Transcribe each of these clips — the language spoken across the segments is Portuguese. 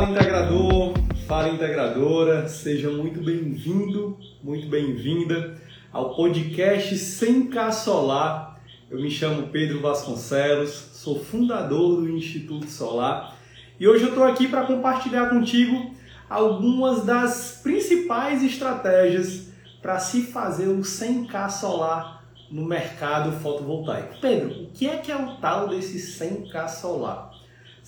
Fala integrador, fala integradora, seja muito bem-vindo, muito bem-vinda ao podcast Sem Solar. Eu me chamo Pedro Vasconcelos, sou fundador do Instituto Solar e hoje eu estou aqui para compartilhar contigo algumas das principais estratégias para se fazer o 100K solar no mercado fotovoltaico. Pedro, o que é que é o tal desse 100K solar?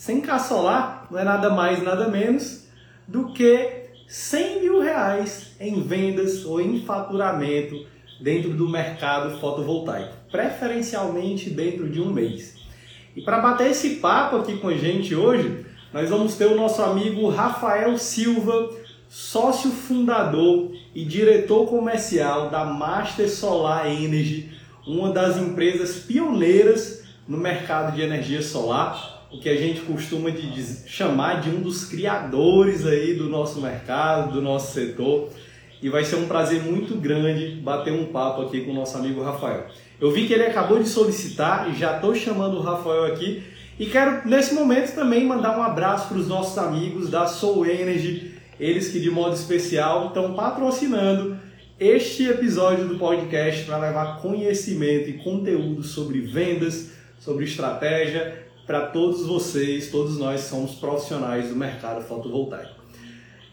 100k solar não é nada mais, nada menos do que 100 mil reais em vendas ou em faturamento dentro do mercado fotovoltaico, preferencialmente dentro de um mês. E para bater esse papo aqui com a gente hoje, nós vamos ter o nosso amigo Rafael Silva, sócio fundador e diretor comercial da Master Solar Energy, uma das empresas pioneiras no mercado de energia solar o que a gente costuma de, de chamar de um dos criadores aí do nosso mercado, do nosso setor. E vai ser um prazer muito grande bater um papo aqui com o nosso amigo Rafael. Eu vi que ele acabou de solicitar e já estou chamando o Rafael aqui. E quero, nesse momento, também mandar um abraço para os nossos amigos da Soul Energy, eles que de modo especial estão patrocinando este episódio do podcast para levar conhecimento e conteúdo sobre vendas, sobre estratégia para todos vocês, todos nós somos profissionais do mercado fotovoltaico.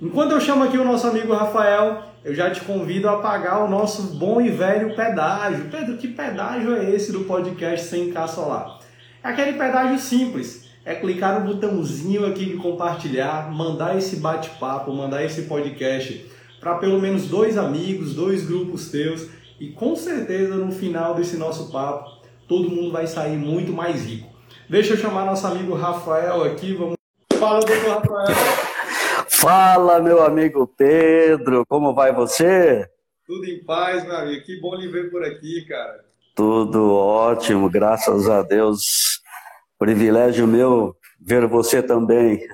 Enquanto eu chamo aqui o nosso amigo Rafael, eu já te convido a pagar o nosso bom e velho pedágio. Pedro, que pedágio é esse do podcast 100K Solar? É aquele pedágio simples. É clicar no botãozinho aqui de compartilhar, mandar esse bate-papo, mandar esse podcast para pelo menos dois amigos, dois grupos teus e com certeza no final desse nosso papo todo mundo vai sair muito mais rico. Deixa eu chamar nosso amigo Rafael aqui. Vamos... Fala, doutor Rafael. Fala, meu amigo Pedro. Como vai você? Tudo em paz, meu amigo. Que bom lhe ver por aqui, cara. Tudo ótimo, graças a Deus. Privilégio meu ver você também.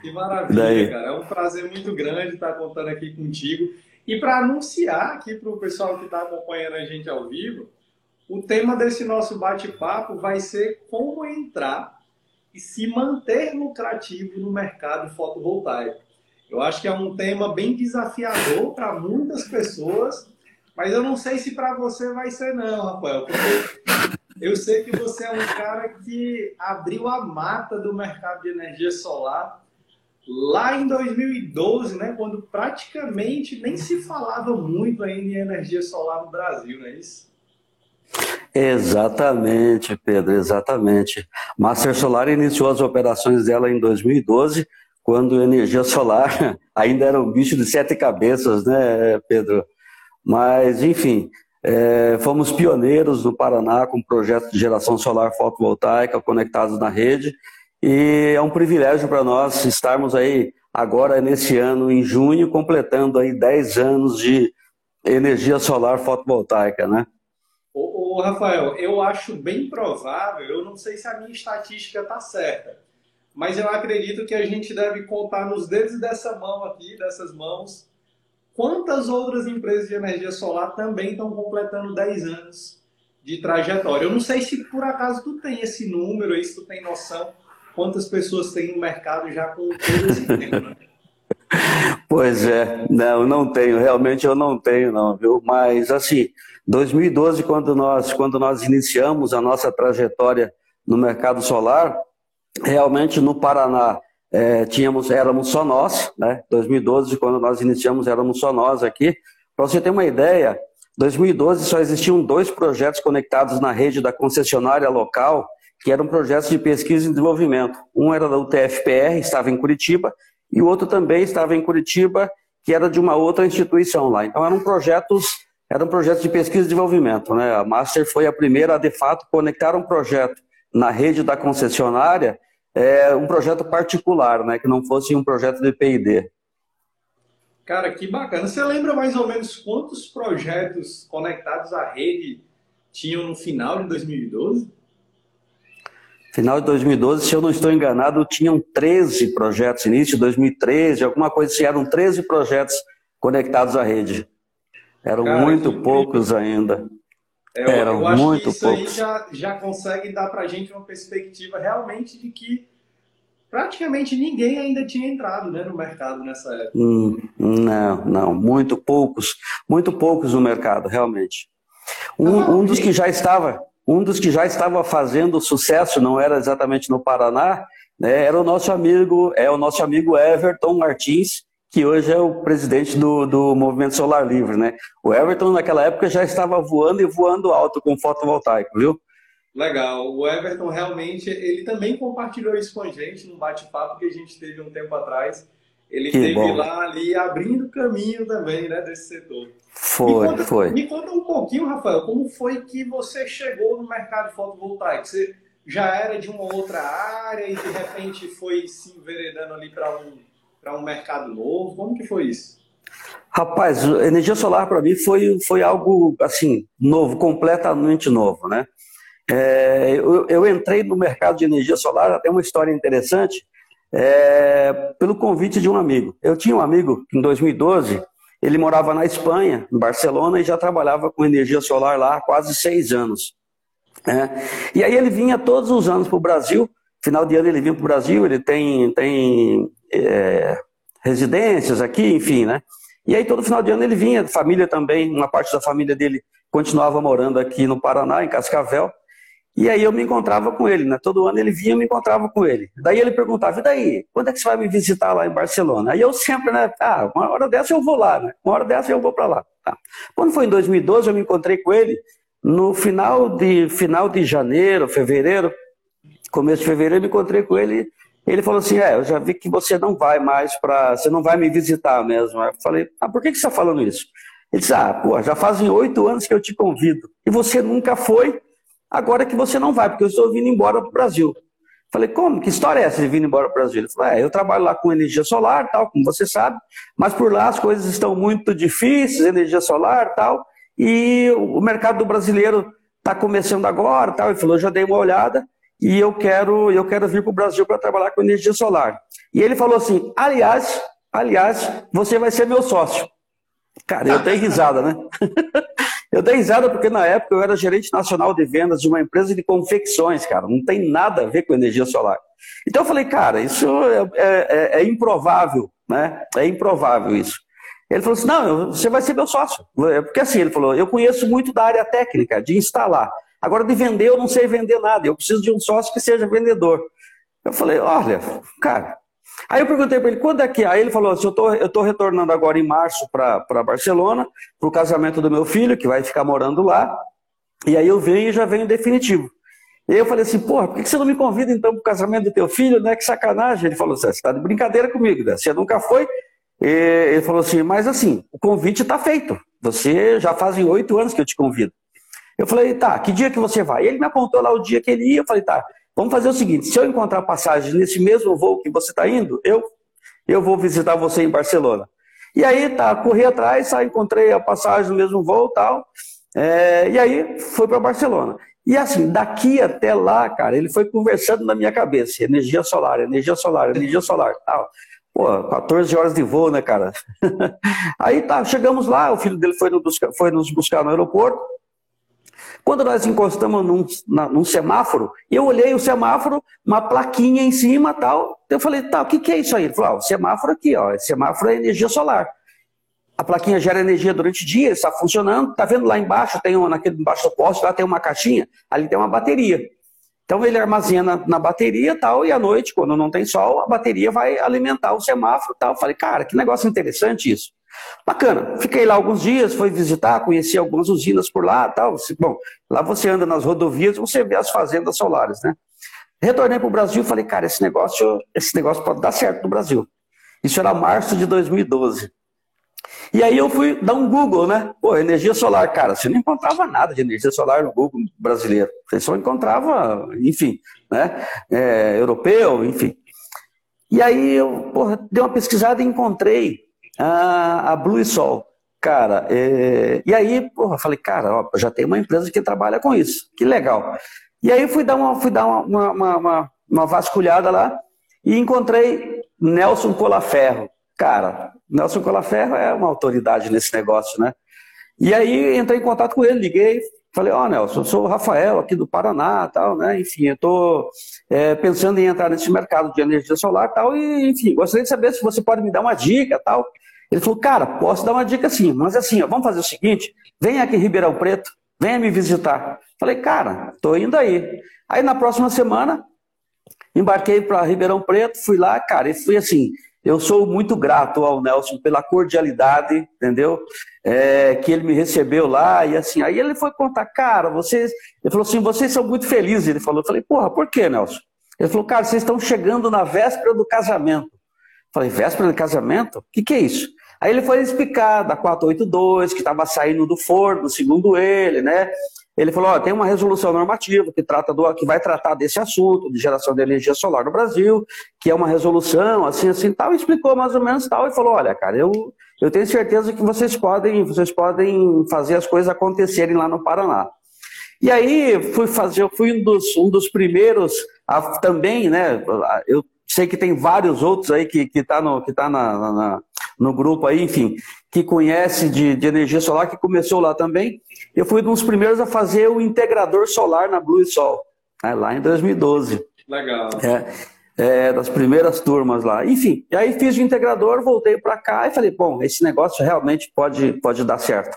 Que maravilha, Daí. cara. É um prazer muito grande estar contando aqui contigo. E para anunciar aqui para o pessoal que está acompanhando a gente ao vivo, o tema desse nosso bate-papo vai ser como entrar e se manter lucrativo no mercado fotovoltaico. Eu acho que é um tema bem desafiador para muitas pessoas, mas eu não sei se para você vai ser não, Rafael, porque eu sei que você é um cara que abriu a mata do mercado de energia solar lá em 2012, né, quando praticamente nem se falava muito ainda em energia solar no Brasil, não é isso? Exatamente, Pedro, exatamente. Master Solar iniciou as operações dela em 2012, quando a energia solar ainda era um bicho de sete cabeças, né, Pedro? Mas, enfim, é, fomos pioneiros no Paraná com projetos de geração solar fotovoltaica conectados na rede e é um privilégio para nós estarmos aí agora nesse ano, em junho, completando aí 10 anos de energia solar fotovoltaica, né? Rafael, eu acho bem provável, eu não sei se a minha estatística está certa, mas eu acredito que a gente deve contar nos dedos dessa mão aqui, dessas mãos, quantas outras empresas de energia solar também estão completando 10 anos de trajetória. Eu não sei se por acaso tu tem esse número aí, se tu tem noção quantas pessoas tem no mercado já com todo esse tempo, né? Pois é, não, não tenho, realmente eu não tenho não, viu? Mas assim, 2012, quando nós, quando nós iniciamos a nossa trajetória no mercado solar, realmente no Paraná é, tínhamos, éramos só nós, né? 2012, quando nós iniciamos, éramos só nós aqui. Para você ter uma ideia, 2012 só existiam dois projetos conectados na rede da concessionária local, que eram projetos de pesquisa e desenvolvimento. Um era da UTFPR, estava em Curitiba, e o outro também estava em Curitiba, que era de uma outra instituição lá. Então eram projetos era um projeto de pesquisa e desenvolvimento. Né? A Master foi a primeira a, de fato, conectar um projeto na rede da concessionária, é, um projeto particular, né? que não fosse um projeto de P&D. Cara, que bacana. Você lembra mais ou menos quantos projetos conectados à rede tinham no final de 2012? Final de 2012, se eu não estou enganado, tinham 13 projetos. Início de 2013, alguma coisa assim, eram 13 projetos conectados à rede. Eram Cara, muito poucos ainda. É, eu, Eram eu acho muito que isso poucos. aí já, já consegue dar para a gente uma perspectiva realmente de que praticamente ninguém ainda tinha entrado né, no mercado nessa época. Hum, não, não, muito poucos, muito poucos no mercado, realmente. Um, ah, um dos que já estava, um dos que já estava fazendo sucesso, não era exatamente no Paraná, né, era o nosso amigo, é o nosso amigo Everton Martins, que hoje é o presidente do, do Movimento Solar Livre, né? O Everton naquela época já estava voando e voando alto com fotovoltaico, viu? Legal. O Everton realmente, ele também compartilhou isso com a gente num bate-papo que a gente teve um tempo atrás. Ele que esteve lá ali abrindo caminho também, né, desse setor. Foi, me conta, foi. Me conta um pouquinho, Rafael, como foi que você chegou no mercado fotovoltaico? Você já era de uma outra área e de repente foi se enveredando ali para um, um mercado novo? Como que foi isso? Rapaz, energia solar para mim foi, foi algo assim, novo, completamente novo, né? É, eu, eu, entrei no mercado de energia solar, até uma história interessante, é, pelo convite de um amigo. Eu tinha um amigo em 2012, ele morava na Espanha, em Barcelona, e já trabalhava com energia solar lá há quase seis anos. É, e aí ele vinha todos os anos para o Brasil, final de ano ele vinha para o Brasil, ele tem, tem é, residências aqui, enfim, né? E aí todo final de ano ele vinha, família também, uma parte da família dele continuava morando aqui no Paraná, em Cascavel. E aí eu me encontrava com ele, né? Todo ano ele vinha e me encontrava com ele. Daí ele perguntava, e daí? Quando é que você vai me visitar lá em Barcelona? Aí eu sempre, né? Ah, uma hora dessa eu vou lá, né? Uma hora dessa eu vou para lá. Tá. Quando foi em 2012, eu me encontrei com ele no final de, final de janeiro, fevereiro, começo de fevereiro, eu me encontrei com ele. Ele falou assim: É, eu já vi que você não vai mais para. Você não vai me visitar mesmo. Eu falei: Ah, por que, que você está falando isso? Ele disse: Ah, pô, já fazem oito anos que eu te convido. E você nunca foi Agora que você não vai, porque eu estou vindo embora para o Brasil. Falei, como? Que história é essa de vir embora para o Brasil? Ele falou, é, eu trabalho lá com energia solar, tal, como você sabe, mas por lá as coisas estão muito difíceis, energia solar, tal, e o mercado brasileiro está começando agora, tal. Ele falou, já dei uma olhada e eu quero, eu quero vir para o Brasil para trabalhar com energia solar. E ele falou assim, aliás, aliás, você vai ser meu sócio. Cara, eu dei risada, né? Eu dei risada porque na época eu era gerente nacional de vendas de uma empresa de confecções, cara. Não tem nada a ver com energia solar. Então eu falei, cara, isso é, é, é, é improvável, né? É improvável isso. Ele falou assim: não, você vai ser meu sócio. Porque assim, ele falou: eu conheço muito da área técnica, de instalar. Agora, de vender, eu não sei vender nada. Eu preciso de um sócio que seja vendedor. Eu falei: olha, cara, Aí eu perguntei para ele, quando é que? Aí ele falou assim, eu tô, estou tô retornando agora em março para Barcelona, para o casamento do meu filho, que vai ficar morando lá, e aí eu venho e já venho definitivo. E aí eu falei assim, porra, por que você não me convida então para o casamento do teu filho, né? Que sacanagem. Ele falou assim, você está de brincadeira comigo, né? Você nunca foi? E ele falou assim, mas assim, o convite está feito. Você já fazem oito anos que eu te convido. Eu falei, tá, que dia que você vai? E ele me apontou lá o dia que ele ia, eu falei, tá, Vamos fazer o seguinte: se eu encontrar passagem nesse mesmo voo que você está indo, eu, eu vou visitar você em Barcelona. E aí, tá, corri atrás, tá, encontrei a passagem no mesmo voo tal. É, e aí, foi para Barcelona. E assim, daqui até lá, cara, ele foi conversando na minha cabeça: energia solar, energia solar, energia solar, tal. Pô, 14 horas de voo, né, cara? aí tá, chegamos lá, o filho dele foi, no busca, foi nos buscar no aeroporto. Quando nós encostamos num, na, num semáforo, eu olhei o semáforo, uma plaquinha em cima tal. Eu falei, tá, o que, que é isso aí? Ele falou, ah, o semáforo aqui, ó, esse semáforo é energia solar. A plaquinha gera energia durante o dia, está funcionando. Tá vendo lá embaixo, tem um, naquele embaixo do poste, lá tem uma caixinha, ali tem uma bateria. Então ele armazena na bateria tal, e à noite, quando não tem sol, a bateria vai alimentar o semáforo tal. Eu falei, cara, que negócio interessante isso. Bacana. Fiquei lá alguns dias, fui visitar, conheci algumas usinas por lá tal. Bom, lá você anda nas rodovias, você vê as fazendas solares, né? Retornei para o Brasil e falei, cara, esse negócio, esse negócio pode dar certo no Brasil. Isso era março de 2012. E aí eu fui dar um Google, né? Pô, energia solar, cara, você não encontrava nada de energia solar no Google brasileiro. Você só encontrava, enfim, né? É, europeu, enfim. E aí eu porra, dei uma pesquisada e encontrei a, a Blue Sol. Cara, é... e aí, porra, falei, cara, ó, já tem uma empresa que trabalha com isso, que legal. E aí fui dar uma, fui dar uma, uma, uma, uma vasculhada lá e encontrei Nelson Colaferro. Cara, Nelson Colaferro é uma autoridade nesse negócio, né? E aí entrei em contato com ele, liguei, Falei, ó, oh, Nelson, eu sou o Rafael aqui do Paraná, tal, né? Enfim, eu estou é, pensando em entrar nesse mercado de energia solar, tal, e enfim, gostaria de saber se você pode me dar uma dica, tal. Ele falou, cara, posso dar uma dica sim, mas assim, ó, vamos fazer o seguinte, vem aqui em Ribeirão Preto, venha me visitar. Falei, cara, tô indo aí. Aí na próxima semana, embarquei para Ribeirão Preto, fui lá, cara, e fui assim, eu sou muito grato ao Nelson pela cordialidade, entendeu? É, que ele me recebeu lá e assim. Aí ele foi contar, cara, vocês. Ele falou assim: vocês são muito felizes. Ele falou: eu falei, porra, por quê, Nelson? Ele falou, cara, vocês estão chegando na véspera do casamento. Eu falei, véspera do casamento? O que, que é isso? Aí ele foi explicar da 482, que estava saindo do forno, segundo ele, né? Ele falou: tem uma resolução normativa que, trata do, que vai tratar desse assunto, de geração de energia solar no Brasil, que é uma resolução, assim, assim, tal, explicou mais ou menos tal, e falou: olha, cara, eu, eu tenho certeza que vocês podem, vocês podem fazer as coisas acontecerem lá no Paraná. E aí fui fazer, eu fui um dos, um dos primeiros a, também, né? Eu sei que tem vários outros aí que, que tá no, que tá na, na no grupo aí, enfim, que conhece de, de, energia solar, que começou lá também. Eu fui um dos primeiros a fazer o integrador solar na Blue Sol, né, lá em 2012. Legal. É, é, das primeiras turmas lá. Enfim, e aí fiz o integrador, voltei para cá e falei, bom, esse negócio realmente pode, pode dar certo.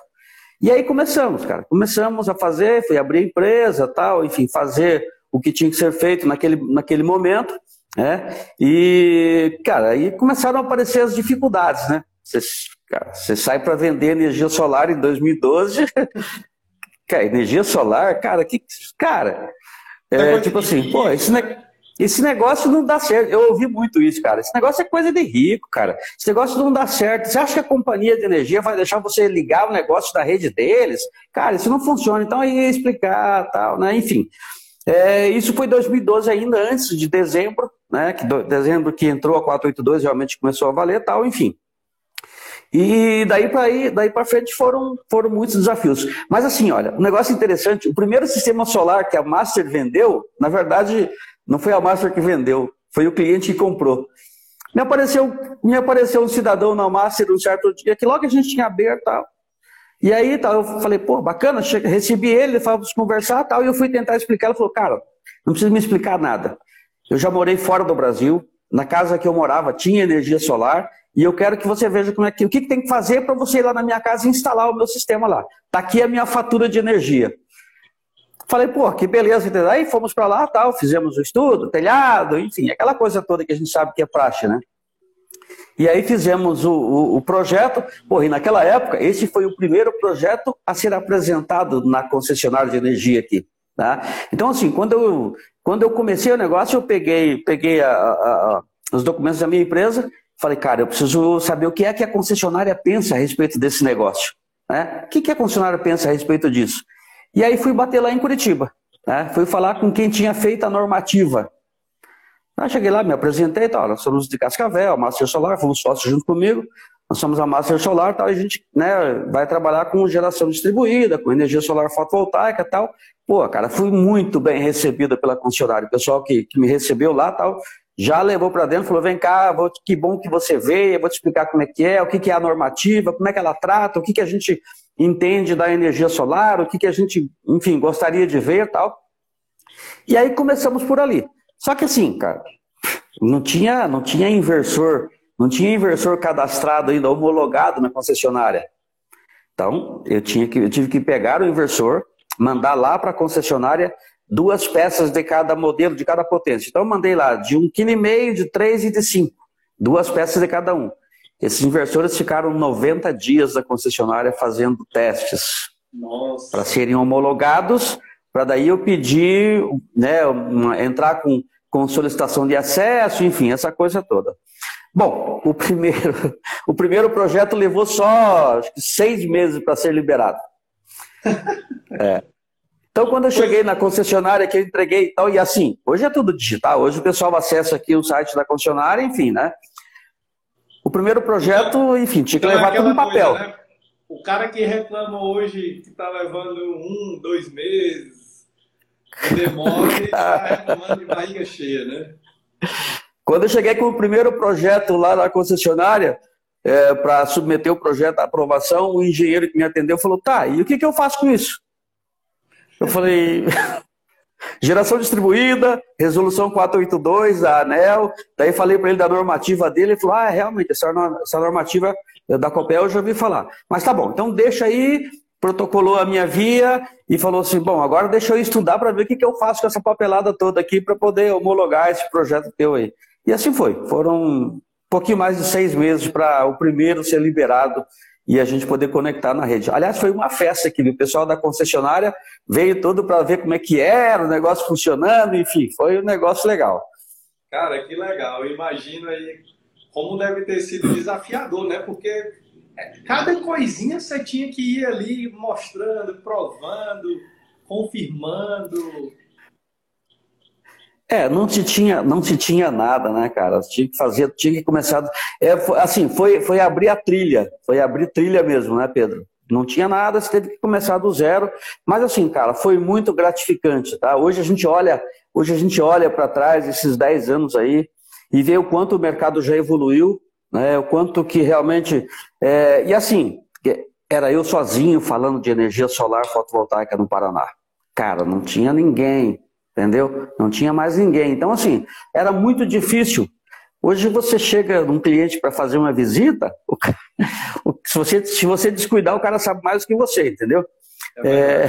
E aí começamos, cara. Começamos a fazer, fui abrir empresa, tal, enfim, fazer o que tinha que ser feito naquele, naquele momento. Né? E, cara, aí começaram a aparecer as dificuldades, né? Você, cara, você sai para vender energia solar em 2012, cara, energia solar, cara, que, cara, é, tipo assim, pô, esse, ne esse negócio não dá certo. Eu ouvi muito isso, cara. Esse negócio é coisa de rico, cara. Esse negócio não dá certo. Você acha que a companhia de energia vai deixar você ligar o negócio da rede deles? Cara, isso não funciona. Então aí ia explicar, tal, né? Enfim. É, isso foi 2012 ainda, antes de dezembro, né? Que do, dezembro que entrou a 482 realmente começou a valer tal, enfim. E daí para aí, daí para frente foram, foram muitos desafios. Mas assim, olha, um negócio interessante, o primeiro sistema solar que a Master vendeu, na verdade, não foi a Master que vendeu, foi o cliente que comprou. Me apareceu, me apareceu um cidadão na Master um certo dia, que logo a gente tinha aberto tal. E aí tal, eu falei, pô, bacana, recebi ele, falamos conversar tal, e eu fui tentar explicar. Ele falou, cara, não precisa me explicar nada. Eu já morei fora do Brasil, na casa que eu morava tinha energia solar, e eu quero que você veja como é que, o que, que tem que fazer para você ir lá na minha casa e instalar o meu sistema lá. Está aqui a minha fatura de energia. Falei, pô, que beleza, entendeu? Aí fomos para lá, tal, fizemos o estudo, telhado, enfim, aquela coisa toda que a gente sabe que é praxe, né? E aí fizemos o, o, o projeto, e naquela época, esse foi o primeiro projeto a ser apresentado na concessionária de energia aqui. Tá? Então, assim, quando eu, quando eu comecei o negócio, eu peguei, peguei a, a, os documentos da minha empresa, falei, cara, eu preciso saber o que é que a concessionária pensa a respeito desse negócio. Né? O que, que a concessionária pensa a respeito disso? E aí fui bater lá em Curitiba. Né? Fui falar com quem tinha feito a normativa. Aí cheguei lá, me apresentei, tal, nós somos de Cascavel, Master Solar, fomos sócios junto comigo. Nós somos a Master Solar, tal, a gente né, vai trabalhar com geração distribuída, com energia solar fotovoltaica tal. Pô, cara, fui muito bem recebida pela concessionária. O pessoal que, que me recebeu lá tal, já levou para dentro, falou: vem cá, vou, que bom que você veio, vou te explicar como é que é, o que, que é a normativa, como é que ela trata, o que, que a gente entende da energia solar, o que, que a gente, enfim, gostaria de ver tal. E aí começamos por ali. Só que assim, cara, não tinha, não tinha inversor, não tinha inversor cadastrado ainda, homologado na concessionária. Então, eu, tinha que, eu tive que pegar o inversor, mandar lá para a concessionária duas peças de cada modelo, de cada potência. Então, eu mandei lá de 1,5 kg, de 3 e de 5. Duas peças de cada um. Esses inversores ficaram 90 dias da concessionária fazendo testes para serem homologados, para daí eu pedir, né, uma, entrar com, com solicitação de acesso, enfim, essa coisa toda. Bom, o primeiro, o primeiro projeto levou só seis meses para ser liberado. É. Então, quando eu cheguei na concessionária que eu entreguei e tal, e assim, hoje é tudo digital, hoje o pessoal acessa aqui o site da concessionária, enfim, né? O primeiro projeto, enfim, tinha que então, levar tudo em papel. Coisa, né? O cara que reclama hoje que está levando um, dois meses, demora, ele está reclamando de barriga cheia, né? Quando eu cheguei com o primeiro projeto lá na concessionária, é, para submeter o projeto à aprovação, o engenheiro que me atendeu falou: tá, e o que, que eu faço com isso? Eu falei, geração distribuída, resolução 482 da ANEL. Daí falei para ele da normativa dele, ele falou: ah, realmente, essa normativa da COPEL eu já ouvi falar. Mas tá bom, então deixa aí, protocolou a minha via e falou assim: bom, agora deixa eu estudar para ver o que, que eu faço com essa papelada toda aqui para poder homologar esse projeto teu aí. E assim foi. Foram um pouquinho mais de seis meses para o primeiro ser liberado e a gente poder conectar na rede. Aliás, foi uma festa aqui, o pessoal da concessionária veio todo para ver como é que era, o negócio funcionando, enfim, foi um negócio legal. Cara, que legal. Eu imagino aí como deve ter sido desafiador, né? Porque cada coisinha você tinha que ir ali mostrando, provando, confirmando. É, não se tinha, não se tinha nada, né, cara? Tinha que fazer, tinha que começar. É, foi, assim, foi, foi abrir a trilha, foi abrir trilha mesmo, né, Pedro? Não tinha nada, você teve que começar do zero. Mas assim, cara, foi muito gratificante, tá? Hoje a gente olha, hoje a gente olha para trás esses 10 anos aí e vê o quanto o mercado já evoluiu, né? O quanto que realmente é... e assim, era eu sozinho falando de energia solar fotovoltaica no Paraná. Cara, não tinha ninguém entendeu? Não tinha mais ninguém. Então, assim, era muito difícil. Hoje você chega num cliente para fazer uma visita, se, você, se você descuidar, o cara sabe mais do que você, entendeu? É,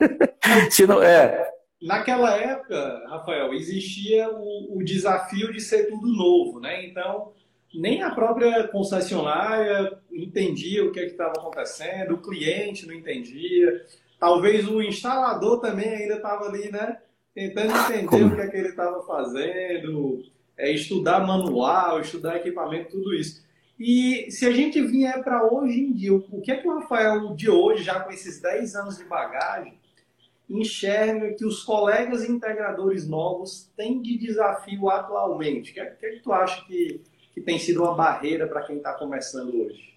é... se não, é... Naquela época, Rafael, existia o, o desafio de ser tudo novo, né? Então, nem a própria concessionária entendia o que é estava acontecendo, o cliente não entendia, talvez o instalador também ainda estava ali, né? tentando entender Como? o que é que ele estava fazendo, é, estudar manual, estudar equipamento, tudo isso. E se a gente vier para hoje em dia, o que é que o Rafael de hoje, já com esses 10 anos de bagagem, enxerga que os colegas integradores novos têm de desafio atualmente? O que é, que, é que tu acha que, que tem sido uma barreira para quem está começando hoje?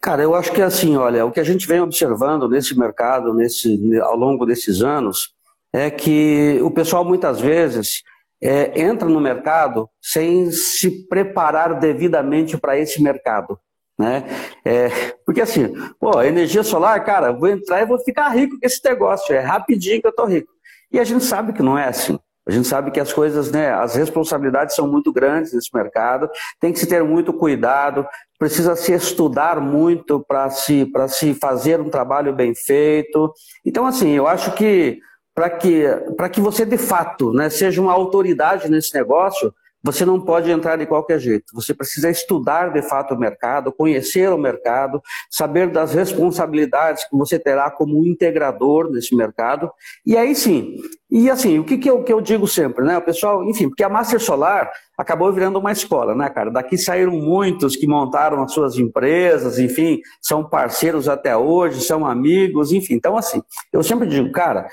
Cara, eu acho que é assim, olha, o que a gente vem observando nesse mercado, nesse, ao longo desses anos, é que o pessoal muitas vezes é, entra no mercado sem se preparar devidamente para esse mercado. Né? É, porque assim, pô, energia solar, cara, vou entrar e vou ficar rico com esse negócio, é rapidinho que eu tô rico. E a gente sabe que não é assim. A gente sabe que as coisas, né, as responsabilidades são muito grandes nesse mercado, tem que se ter muito cuidado, precisa se estudar muito para se, se fazer um trabalho bem feito. Então, assim, eu acho que para que, que você de fato né, seja uma autoridade nesse negócio, você não pode entrar de qualquer jeito. Você precisa estudar de fato o mercado, conhecer o mercado, saber das responsabilidades que você terá como integrador nesse mercado. E aí sim. E assim, o que, que, eu, que eu digo sempre, né? O pessoal, enfim, porque a Master Solar acabou virando uma escola, né, cara? Daqui saíram muitos que montaram as suas empresas, enfim, são parceiros até hoje, são amigos, enfim. Então, assim, eu sempre digo, cara,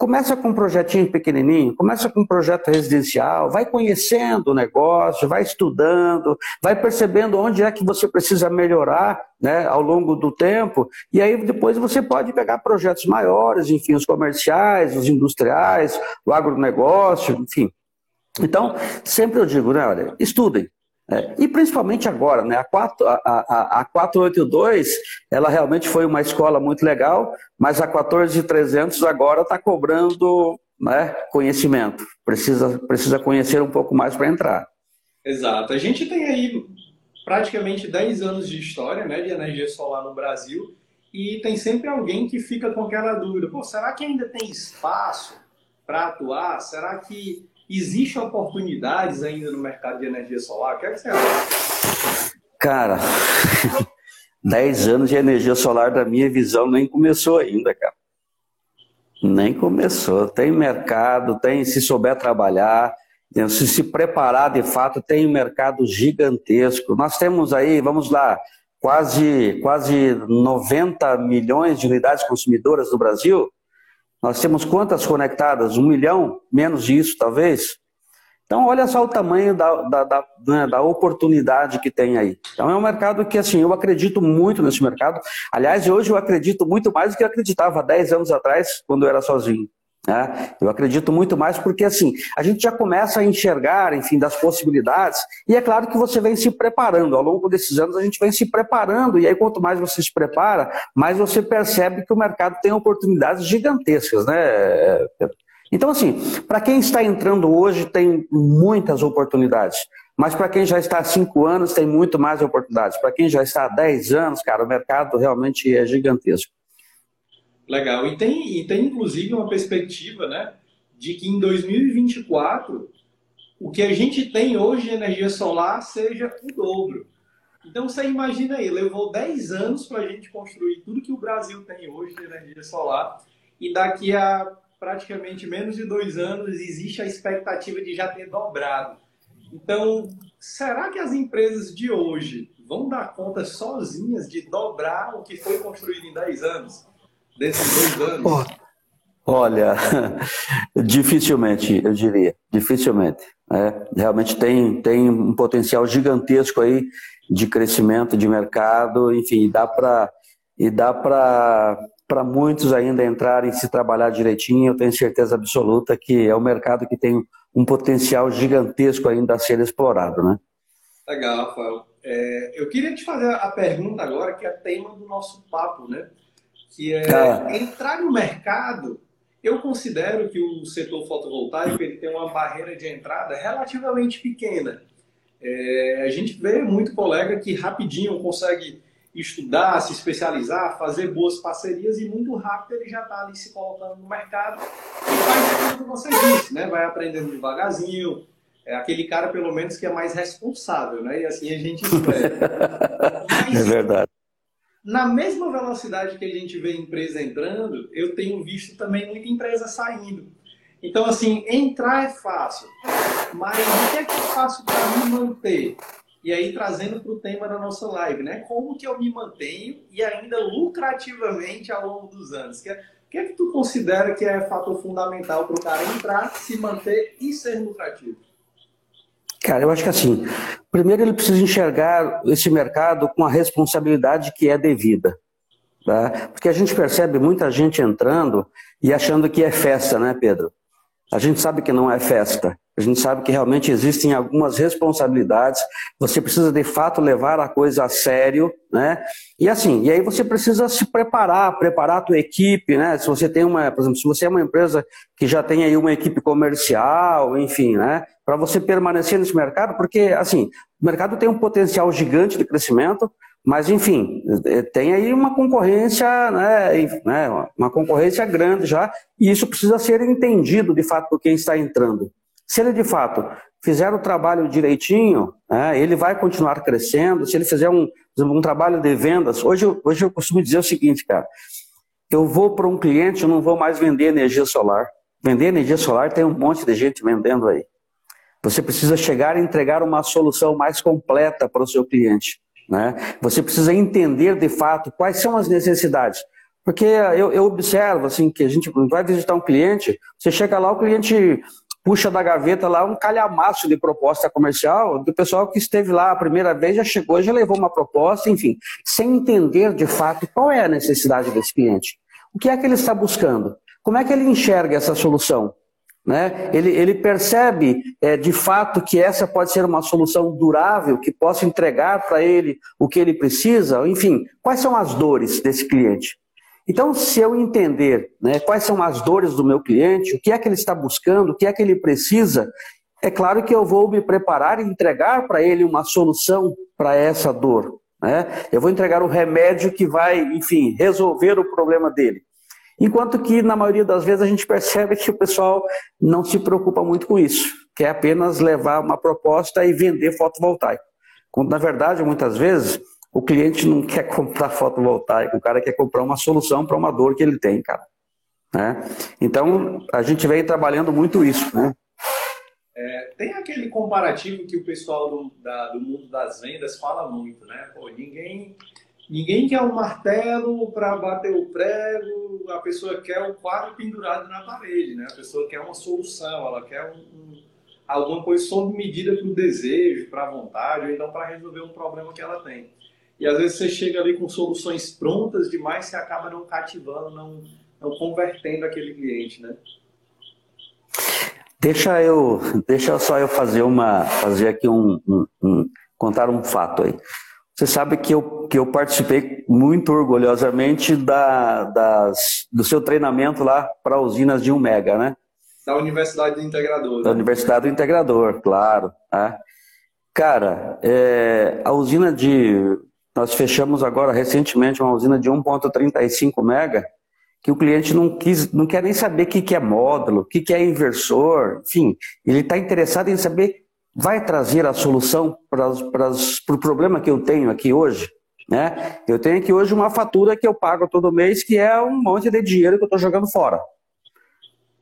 Começa com um projetinho pequenininho, começa com um projeto residencial, vai conhecendo o negócio, vai estudando, vai percebendo onde é que você precisa melhorar né, ao longo do tempo, e aí depois você pode pegar projetos maiores, enfim, os comerciais, os industriais, o agronegócio, enfim. Então, sempre eu digo, né, olha, estudem, é, e principalmente agora, né? A, 4, a, a, a 482, ela realmente foi uma escola muito legal, mas a 14300 agora está cobrando né, conhecimento. Precisa, precisa conhecer um pouco mais para entrar. Exato. A gente tem aí praticamente 10 anos de história né, de energia solar no Brasil e tem sempre alguém que fica com aquela dúvida: Pô, será que ainda tem espaço para atuar? Será que Existem oportunidades ainda no mercado de energia solar? O que, é que você acha? Cara, 10 anos de energia solar, da minha visão, nem começou ainda, cara. Nem começou. Tem mercado, tem, se souber trabalhar, se se preparar de fato, tem um mercado gigantesco. Nós temos aí, vamos lá, quase, quase 90 milhões de unidades consumidoras no Brasil. Nós temos quantas conectadas? Um milhão? Menos disso, talvez? Então, olha só o tamanho da, da, da, né, da, oportunidade que tem aí. Então, é um mercado que, assim, eu acredito muito nesse mercado. Aliás, hoje eu acredito muito mais do que eu acreditava há 10 anos atrás, quando eu era sozinho. Né? Eu acredito muito mais porque, assim, a gente já começa a enxergar, enfim, das possibilidades, e é claro que você vem se preparando. Ao longo desses anos, a gente vem se preparando, e aí, quanto mais você se prepara, mais você percebe que o mercado tem oportunidades gigantescas, né? Então, assim, para quem está entrando hoje, tem muitas oportunidades. Mas para quem já está há cinco anos, tem muito mais oportunidades. Para quem já está há dez anos, cara, o mercado realmente é gigantesco. Legal. E tem, e tem inclusive uma perspectiva, né, de que em 2024 o que a gente tem hoje de energia solar seja o dobro. Então você imagina aí, levou 10 anos para a gente construir tudo que o Brasil tem hoje de energia solar e daqui a praticamente menos de dois anos existe a expectativa de já ter dobrado. Então, será que as empresas de hoje vão dar conta sozinhas de dobrar o que foi construído em 10 anos? Desses dois anos? Olha, dificilmente, eu diria, dificilmente. É, realmente tem, tem um potencial gigantesco aí de crescimento de mercado, enfim, dá para e dá para muitos ainda entrarem se trabalhar direitinho. Eu tenho certeza absoluta que é um mercado que tem um potencial gigantesco ainda a ser explorado, né? Legal, Rafael. É, eu queria te fazer a pergunta agora, que é tema do nosso papo, né? Que é ah. entrar no mercado. Eu considero que o setor fotovoltaico ele tem uma barreira de entrada relativamente pequena. É, a gente vê muito colega que rapidinho consegue estudar, se especializar, fazer boas parcerias e muito rápido ele já está ali se colocando no mercado e faz que você disse, né? Vai aprendendo devagarzinho. É aquele cara, pelo menos, que é mais responsável, né? E assim a gente espera. Mas, é verdade na mesma velocidade que a gente vê empresa entrando, eu tenho visto também muita empresa saindo. Então, assim, entrar é fácil, mas o que é que eu faço para me manter? E aí, trazendo para o tema da nossa live, né? Como que eu me mantenho e ainda lucrativamente ao longo dos anos? O que, é, que é que tu considera que é fator fundamental para o cara entrar, se manter e ser lucrativo? Cara, eu acho que assim, primeiro ele precisa enxergar esse mercado com a responsabilidade que é devida. Tá? Porque a gente percebe muita gente entrando e achando que é festa, né, Pedro? A gente sabe que não é festa. A gente sabe que realmente existem algumas responsabilidades. Você precisa de fato levar a coisa a sério, né? E assim, e aí você precisa se preparar, preparar a tua equipe, né? Se você tem uma, por exemplo, se você é uma empresa que já tem aí uma equipe comercial, enfim, né? Para você permanecer nesse mercado, porque assim, o mercado tem um potencial gigante de crescimento, mas, enfim, é, tem aí uma concorrência, né, né, uma concorrência grande já, e isso precisa ser entendido de fato por quem está entrando. Se ele de fato fizer o trabalho direitinho, né, ele vai continuar crescendo. Se ele fizer um, um trabalho de vendas, hoje, hoje eu costumo dizer o seguinte, cara, eu vou para um cliente, eu não vou mais vender energia solar. Vender energia solar tem um monte de gente vendendo aí. Você precisa chegar e entregar uma solução mais completa para o seu cliente. Né? Você precisa entender de fato quais são as necessidades. Porque eu, eu, observo assim que a gente vai visitar um cliente, você chega lá, o cliente puxa da gaveta lá um calhamaço de proposta comercial, do pessoal que esteve lá a primeira vez já chegou, já levou uma proposta, enfim, sem entender de fato qual é a necessidade desse cliente. O que é que ele está buscando? Como é que ele enxerga essa solução? Né? Ele, ele percebe é, de fato que essa pode ser uma solução durável, que possa entregar para ele o que ele precisa, enfim, quais são as dores desse cliente? Então, se eu entender né, quais são as dores do meu cliente, o que é que ele está buscando, o que é que ele precisa, é claro que eu vou me preparar e entregar para ele uma solução para essa dor. Né? Eu vou entregar o remédio que vai, enfim, resolver o problema dele. Enquanto que, na maioria das vezes, a gente percebe que o pessoal não se preocupa muito com isso, quer apenas levar uma proposta e vender fotovoltaico. Quando, na verdade, muitas vezes, o cliente não quer comprar fotovoltaico, o cara quer comprar uma solução para uma dor que ele tem, cara. Né? Então, a gente vem trabalhando muito isso, né? É, tem aquele comparativo que o pessoal do, da, do mundo das vendas fala muito, né? Pô, ninguém Ninguém quer um martelo para bater o prego, a pessoa quer o quadro pendurado na parede, né? A pessoa quer uma solução, ela quer um, um, alguma coisa sob medida para o desejo, para a vontade, ou então para resolver um problema que ela tem. E às vezes você chega ali com soluções prontas demais, você acaba não cativando, não, não convertendo aquele cliente, né? Deixa eu, deixa só eu fazer uma, fazer aqui um, um, um contar um fato aí. Você sabe que eu, que eu participei muito orgulhosamente da, das, do seu treinamento lá para usinas de 1 mega, né? Da Universidade do Integrador. Da Universidade do Integrador, claro. Né? Cara, é, a usina de. Nós fechamos agora recentemente uma usina de 1,35 mega que o cliente não, quis, não quer nem saber o que, que é módulo, o que, que é inversor, enfim, ele está interessado em saber, vai trazer a solução para, o pro problema que eu tenho aqui hoje? Né? Eu tenho aqui hoje uma fatura que eu pago todo mês, que é um monte de dinheiro que eu estou jogando fora.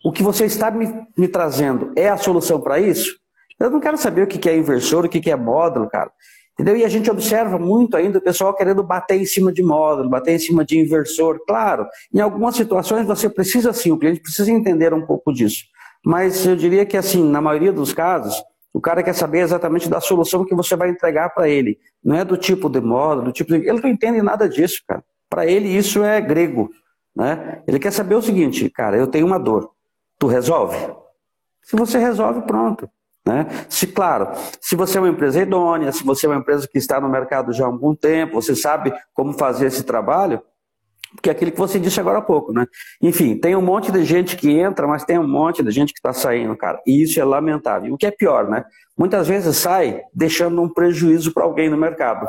O que você está me, me trazendo é a solução para isso? Eu não quero saber o que, é inversor, o que é módulo, cara. Entendeu? E a gente observa muito ainda o pessoal querendo bater em cima de módulo, bater em cima de inversor. Claro, em algumas situações você precisa sim, o cliente precisa entender um pouco disso. Mas eu diria que assim, na maioria dos casos, o cara quer saber exatamente da solução que você vai entregar para ele. Não é do tipo de módulo, do tipo de... Ele não entende nada disso, cara. Para ele isso é grego. Né? Ele quer saber o seguinte, cara, eu tenho uma dor. Tu resolve? Se você resolve, pronto. Né? Se, claro, se você é uma empresa idônea, se você é uma empresa que está no mercado já há algum tempo, você sabe como fazer esse trabalho, porque é aquilo que você disse agora há pouco, né? Enfim, tem um monte de gente que entra, mas tem um monte de gente que está saindo, cara. E isso é lamentável. O que é pior, né? Muitas vezes sai deixando um prejuízo para alguém no mercado.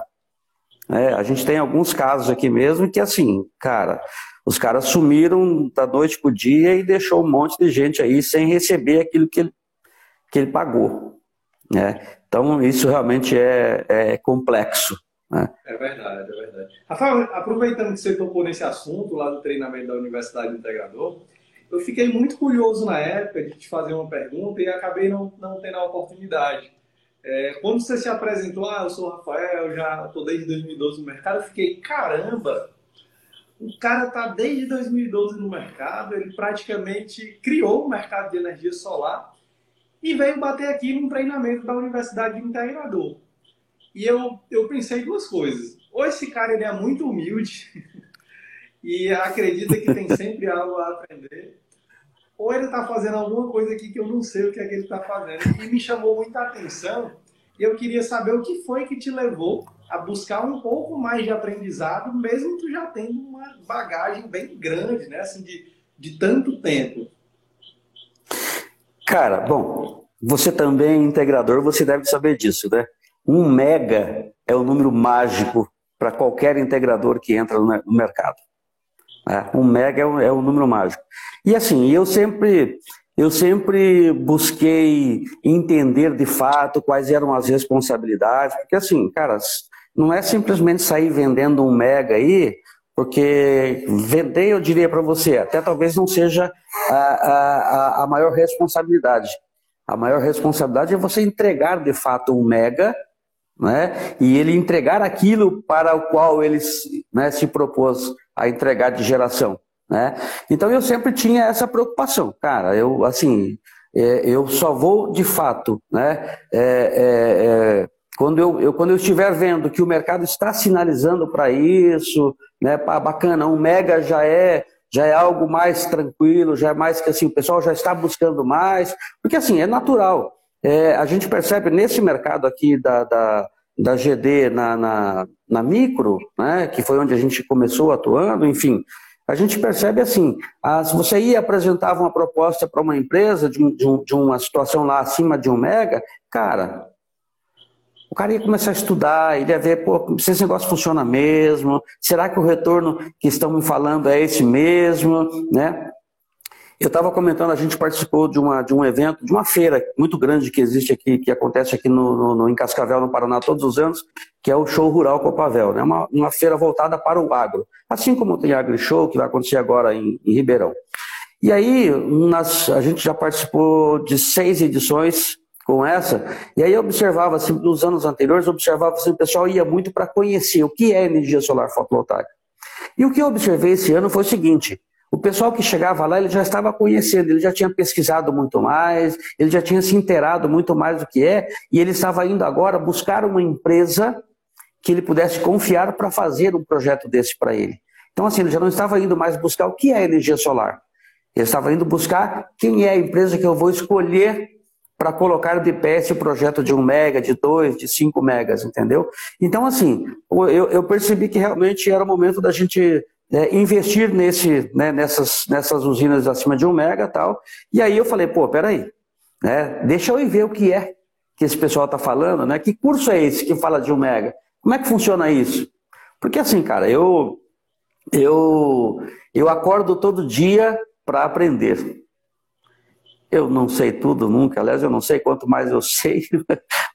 É, a gente tem alguns casos aqui mesmo que, assim, cara, os caras sumiram da noite para o dia e deixou um monte de gente aí sem receber aquilo que ele que ele pagou. Né? Então, isso realmente é, é complexo. Né? É verdade, é verdade. Rafael, aproveitando que você tocou nesse assunto lá do treinamento da Universidade Integrador, eu fiquei muito curioso na época de te fazer uma pergunta e acabei não, não tendo a oportunidade. É, quando você se apresentou, ah, eu sou o Rafael, já estou desde 2012 no mercado, eu fiquei, caramba, o cara está desde 2012 no mercado, ele praticamente criou o mercado de energia solar e veio bater aqui num treinamento da Universidade de Integrador. E eu, eu pensei duas coisas. Ou esse cara ele é muito humilde e acredita que tem sempre algo a aprender, ou ele está fazendo alguma coisa aqui que eu não sei o que é que ele está fazendo. E me chamou muita atenção. E eu queria saber o que foi que te levou a buscar um pouco mais de aprendizado, mesmo tu já tendo uma bagagem bem grande, né? Assim, de, de tanto tempo. Cara, bom, você também é integrador, você deve saber disso, né? Um mega é o número mágico para qualquer integrador que entra no mercado. É, um mega é o, é o número mágico. E assim, eu sempre, eu sempre busquei entender de fato quais eram as responsabilidades, porque assim, cara, não é simplesmente sair vendendo um mega aí porque vender, eu diria para você, até talvez não seja a, a, a maior responsabilidade. A maior responsabilidade é você entregar de fato um mega, né? E ele entregar aquilo para o qual ele né, se propôs a entregar de geração, né? Então eu sempre tinha essa preocupação, cara. Eu assim, é, eu só vou de fato, né? É, é, é quando eu, eu, quando eu estiver vendo que o mercado está sinalizando para isso, né, bacana, um mega já é já é algo mais tranquilo, já é mais que assim, o pessoal já está buscando mais, porque assim, é natural. É, a gente percebe nesse mercado aqui da, da, da GD na, na, na, micro, né, que foi onde a gente começou atuando, enfim, a gente percebe assim, se você ia apresentar uma proposta para uma empresa de, de, de uma situação lá acima de um mega, cara, o cara ia começar a estudar, ele ia ver, pô, se esse negócio funciona mesmo, será que o retorno que estão me falando é esse mesmo, né? Eu estava comentando, a gente participou de, uma, de um evento, de uma feira muito grande que existe aqui, que acontece aqui no, no, no em Cascavel, no Paraná, todos os anos, que é o Show Rural Copavel, né? uma, uma feira voltada para o agro. Assim como tem Agri Show, que vai acontecer agora em, em Ribeirão. E aí, nas, a gente já participou de seis edições com essa. E aí eu observava, assim, nos anos anteriores, observava assim, o pessoal ia muito para conhecer o que é energia solar fotovoltaica. E o que eu observei esse ano foi o seguinte: o pessoal que chegava lá, ele já estava conhecendo, ele já tinha pesquisado muito mais, ele já tinha se inteirado muito mais do que é, e ele estava indo agora buscar uma empresa que ele pudesse confiar para fazer um projeto desse para ele. Então, assim, ele já não estava indo mais buscar o que é energia solar. Ele estava indo buscar quem é a empresa que eu vou escolher para colocar de pé esse projeto de um mega, de dois, de cinco megas, entendeu? Então, assim, eu, eu percebi que realmente era o momento da gente é, investir nesse, né, nessas, nessas usinas acima de um mega tal. E aí eu falei, pô, peraí, né, deixa eu ir ver o que é que esse pessoal está falando, né? Que curso é esse que fala de um mega? Como é que funciona isso? Porque assim, cara, eu eu eu acordo todo dia para aprender. Eu não sei tudo nunca, aliás, eu não sei quanto mais eu sei,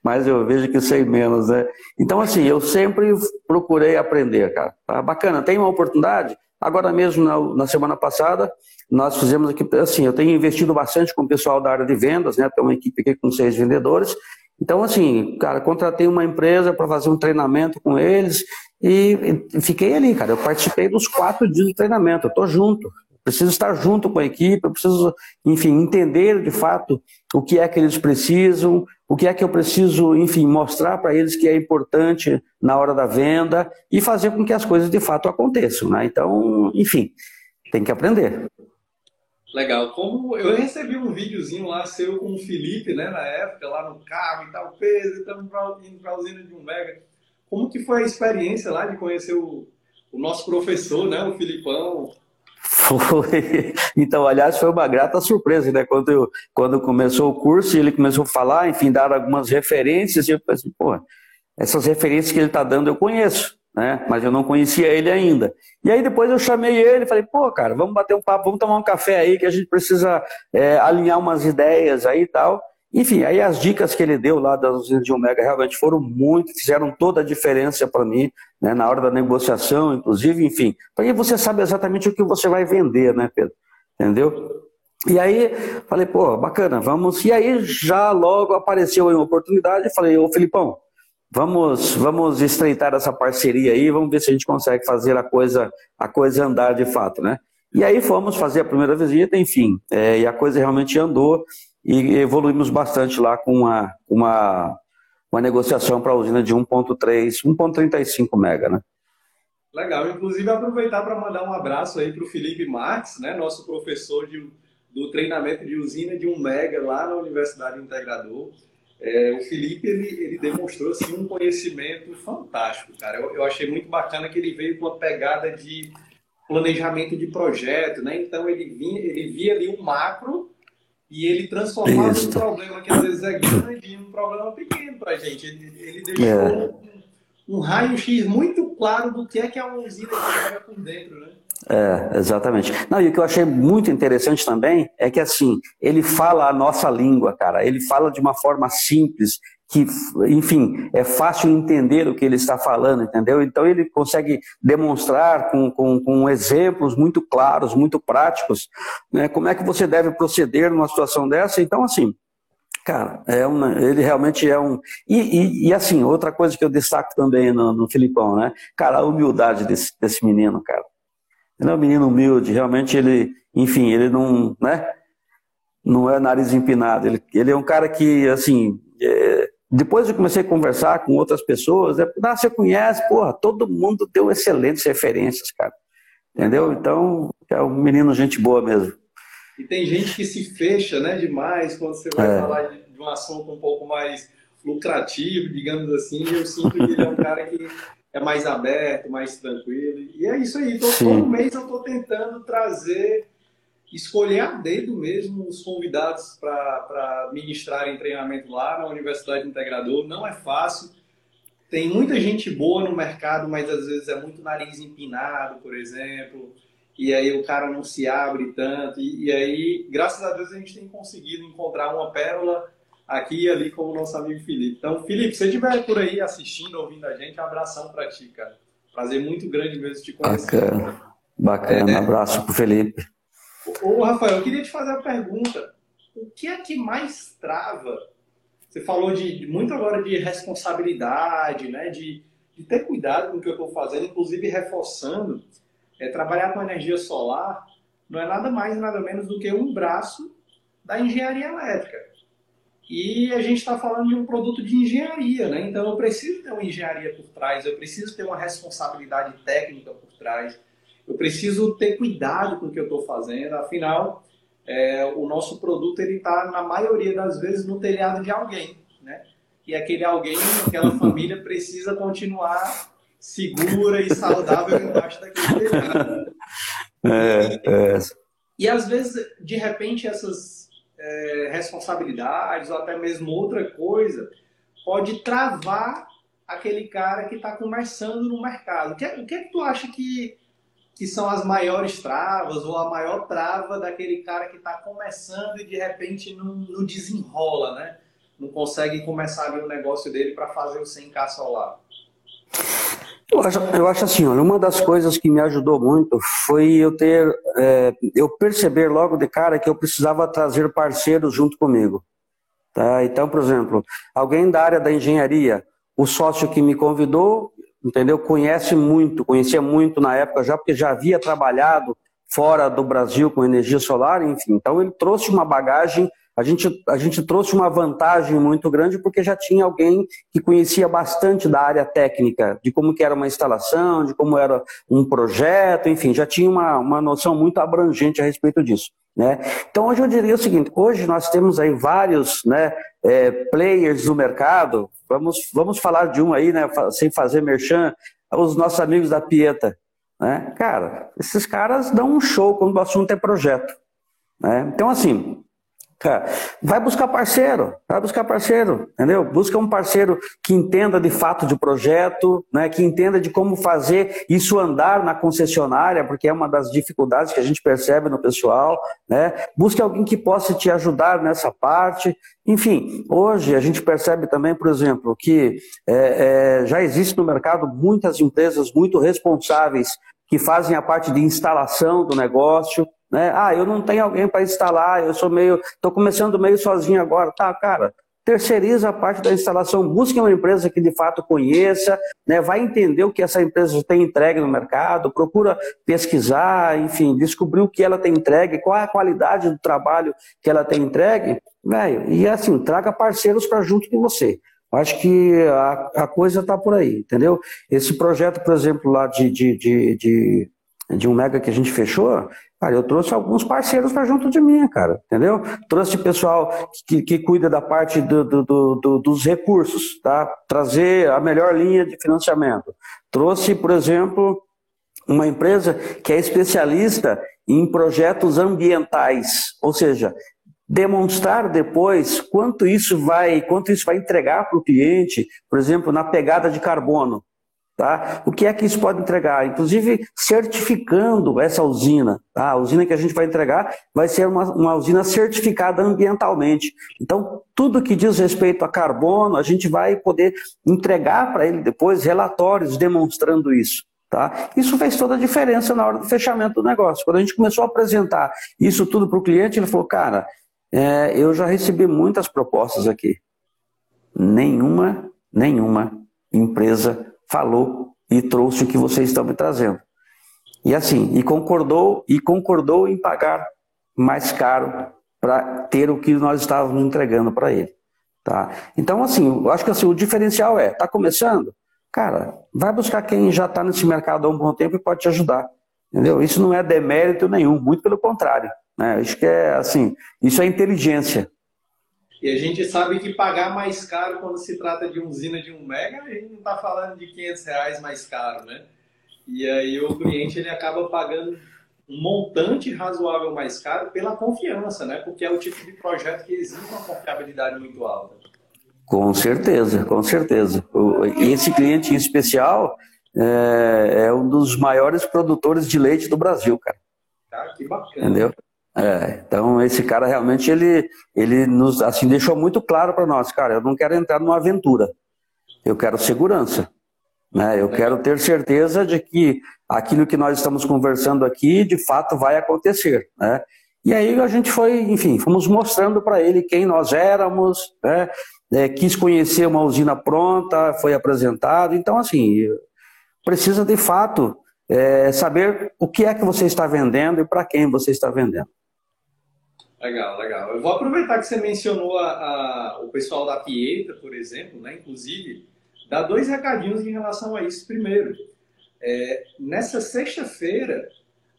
mais eu vejo que sei menos, né? Então, assim, eu sempre procurei aprender, cara. Tá bacana, tem uma oportunidade? Agora mesmo, na, na, semana passada, nós fizemos aqui, assim, eu tenho investido bastante com o pessoal da área de vendas, né? Tem uma equipe aqui com seis vendedores. Então, assim, cara, contratei uma empresa para fazer um treinamento com eles e, e fiquei ali, cara. Eu participei dos quatro dias de treinamento, eu tô junto preciso estar junto com a equipe, eu preciso, enfim, entender de fato o que é que eles precisam, o que é que eu preciso, enfim, mostrar para eles que é importante na hora da venda e fazer com que as coisas de fato aconteçam, né? Então, enfim, tem que aprender. Legal. Como eu recebi um videozinho lá seu com o Felipe, né, na época, lá no carro e tal, peso, estamos indo para a usina de um mega. Como que foi a experiência lá de conhecer o, o nosso professor, né, o Filipão? Foi. Então, aliás, foi uma grata surpresa, né? Quando, eu, quando começou o curso, ele começou a falar, enfim, dar algumas referências, e eu pensei, pô, essas referências que ele está dando eu conheço, né? Mas eu não conhecia ele ainda. E aí depois eu chamei ele e falei, pô, cara, vamos bater um papo, vamos tomar um café aí, que a gente precisa é, alinhar umas ideias aí e tal. Enfim, aí as dicas que ele deu lá das usinas de Omega realmente foram muito, fizeram toda a diferença para mim, né, na hora da negociação, inclusive, enfim, porque você sabe exatamente o que você vai vender, né, Pedro? Entendeu? E aí, falei, pô, bacana, vamos. E aí já logo apareceu uma oportunidade, falei, ô Filipão, vamos, vamos estreitar essa parceria aí, vamos ver se a gente consegue fazer a coisa, a coisa andar de fato, né? E aí fomos fazer a primeira visita, enfim, é, e a coisa realmente andou e evoluímos bastante lá com uma, uma, uma negociação para a usina de 1.3, 1.35 mega, né? Legal, inclusive aproveitar para mandar um abraço aí para o Felipe Marques, né, nosso professor de, do treinamento de usina de 1 mega lá na Universidade Integrador. É, o Felipe ele, ele demonstrou assim, um conhecimento fantástico, cara. Eu, eu achei muito bacana que ele veio com uma pegada de planejamento de projeto, né? Então ele vinha, ele via ali um macro e ele transformava Isso. um problema que às vezes é grande em um problema pequeno para a gente. Ele, ele deixou é. um, um raio-x muito claro do que é que é uma usina que joga por dentro, né? É, exatamente. Não, e o que eu achei muito interessante também é que, assim, ele fala a nossa língua, cara. Ele fala de uma forma simples, que, enfim, é fácil entender o que ele está falando, entendeu? Então ele consegue demonstrar com, com, com exemplos muito claros, muito práticos, né, como é que você deve proceder numa situação dessa. Então, assim, cara, é uma, ele realmente é um. E, e, e, assim, outra coisa que eu destaco também no, no Filipão, né? Cara, a humildade desse, desse menino, cara. Ele é um menino humilde, realmente ele, enfim, ele não, né? Não é nariz empinado. Ele, ele é um cara que, assim, é, depois eu comecei a conversar com outras pessoas, é, ah, você conhece, porra, todo mundo deu excelentes referências, cara. Entendeu? Então, é um menino gente boa mesmo. E tem gente que se fecha, né, demais quando você vai é. falar de, de, um assunto um pouco mais lucrativo, digamos assim. Eu sinto que ele é um cara que é mais aberto, mais tranquilo. E é isso aí. Então, todo mês eu estou tentando trazer escolher a dedo mesmo os convidados para ministrarem treinamento lá na Universidade Integrador. Não é fácil. Tem muita gente boa no mercado, mas às vezes é muito nariz empinado, por exemplo. E aí o cara não se abre tanto. E, e aí, graças a Deus, a gente tem conseguido encontrar uma pérola aqui e ali com o nosso amigo Felipe. Então, Felipe, se você estiver por aí assistindo, ouvindo a gente, um abração para ti, cara. Prazer muito grande mesmo te conhecer. Bacana. Bacana. É, um abraço para o Felipe. Ô, Rafael, eu queria te fazer uma pergunta. O que é que mais trava? Você falou de, muito agora de responsabilidade, né? de, de ter cuidado com o que eu estou fazendo, inclusive reforçando. É, trabalhar com energia solar não é nada mais nada menos do que um braço da engenharia elétrica. E a gente está falando de um produto de engenharia, né? Então eu preciso ter uma engenharia por trás, eu preciso ter uma responsabilidade técnica por trás. Eu preciso ter cuidado com o que eu estou fazendo, afinal, é, o nosso produto ele está, na maioria das vezes, no telhado de alguém, né? E aquele alguém, aquela família precisa continuar segura e saudável embaixo daquele telhado. É, é. E às vezes, de repente, essas é, responsabilidades ou até mesmo outra coisa pode travar aquele cara que está começando no mercado. O que, é, o que é que tu acha que, que são as maiores travas ou a maior trava daquele cara que está começando e de repente não, não desenrola, né? Não consegue começar ali o negócio dele para fazer o 100k solar? Eu acho, eu acho assim, olha, uma das coisas que me ajudou muito foi eu ter, é, eu perceber logo de cara que eu precisava trazer parceiros junto comigo. Tá? Então, por exemplo, alguém da área da engenharia, o sócio que me convidou, entendeu? Conhece muito, conhecia muito na época já, porque já havia trabalhado fora do Brasil com energia solar, enfim. Então ele trouxe uma bagagem a gente, a gente trouxe uma vantagem muito grande porque já tinha alguém que conhecia bastante da área técnica, de como que era uma instalação, de como era um projeto, enfim, já tinha uma, uma noção muito abrangente a respeito disso. Né? Então hoje eu diria o seguinte, hoje nós temos aí vários né, é, players no mercado, vamos, vamos falar de um aí, né, sem fazer merchan, os nossos amigos da Pieta. Né? Cara, esses caras dão um show quando o assunto é projeto. Né? Então assim, Vai buscar parceiro, vai buscar parceiro, entendeu? Busca um parceiro que entenda de fato de projeto, né? que entenda de como fazer isso andar na concessionária, porque é uma das dificuldades que a gente percebe no pessoal, né? Busque alguém que possa te ajudar nessa parte. Enfim, hoje a gente percebe também, por exemplo, que é, é, já existe no mercado muitas empresas muito responsáveis que fazem a parte de instalação do negócio, né? Ah, eu não tenho alguém para instalar, eu sou meio, estou começando meio sozinho agora. Tá, cara, terceiriza a parte da instalação, busque uma empresa que de fato conheça, né, vai entender o que essa empresa tem entregue no mercado, procura pesquisar, enfim, descobrir o que ela tem entregue, qual é a qualidade do trabalho que ela tem entregue, velho, e assim, traga parceiros para junto de você. Acho que a, a coisa está por aí, entendeu? Esse projeto, por exemplo, lá de, de, de, de, de um mega que a gente fechou, Cara, eu trouxe alguns parceiros para junto de mim, cara, entendeu? Trouxe pessoal que, que cuida da parte do, do, do, dos recursos, tá? Trazer a melhor linha de financiamento. Trouxe, por exemplo, uma empresa que é especialista em projetos ambientais, ou seja, demonstrar depois quanto isso vai, quanto isso vai entregar para o cliente, por exemplo, na pegada de carbono. Tá? O que é que isso pode entregar? Inclusive certificando essa usina. Tá? A usina que a gente vai entregar vai ser uma, uma usina certificada ambientalmente. Então, tudo que diz respeito a carbono, a gente vai poder entregar para ele depois relatórios demonstrando isso. Tá? Isso fez toda a diferença na hora do fechamento do negócio. Quando a gente começou a apresentar isso tudo para o cliente, ele falou: Cara, é, eu já recebi muitas propostas aqui. Nenhuma, nenhuma empresa falou e trouxe o que vocês estão me trazendo. E assim, e concordou e concordou em pagar mais caro para ter o que nós estávamos entregando para ele, tá? Então assim, eu acho que assim, o diferencial é, tá começando? Cara, vai buscar quem já está nesse mercado há um bom tempo e pode te ajudar. Entendeu? Isso não é demérito nenhum, muito pelo contrário. Né? Que é assim, isso é inteligência. E a gente sabe que pagar mais caro quando se trata de usina de um mega, a gente não está falando de 500 reais mais caro, né? E aí o cliente ele acaba pagando um montante razoável mais caro pela confiança, né? Porque é o tipo de projeto que exige uma confiabilidade muito alta. Com certeza, com certeza. E esse cliente em especial é, é um dos maiores produtores de leite do Brasil, cara. Cara, que bacana. Entendeu? É, então esse cara realmente ele, ele nos assim deixou muito claro para nós, cara, eu não quero entrar numa aventura, eu quero segurança, né? Eu quero ter certeza de que aquilo que nós estamos conversando aqui de fato vai acontecer, né? E aí a gente foi, enfim, fomos mostrando para ele quem nós éramos, né? É, quis conhecer uma usina pronta, foi apresentado, então assim precisa de fato é, saber o que é que você está vendendo e para quem você está vendendo. Legal, legal. Eu vou aproveitar que você mencionou a, a, o pessoal da Pieta, por exemplo, né? Inclusive, dar dois recadinhos em relação a isso. Primeiro, É, nessa sexta-feira,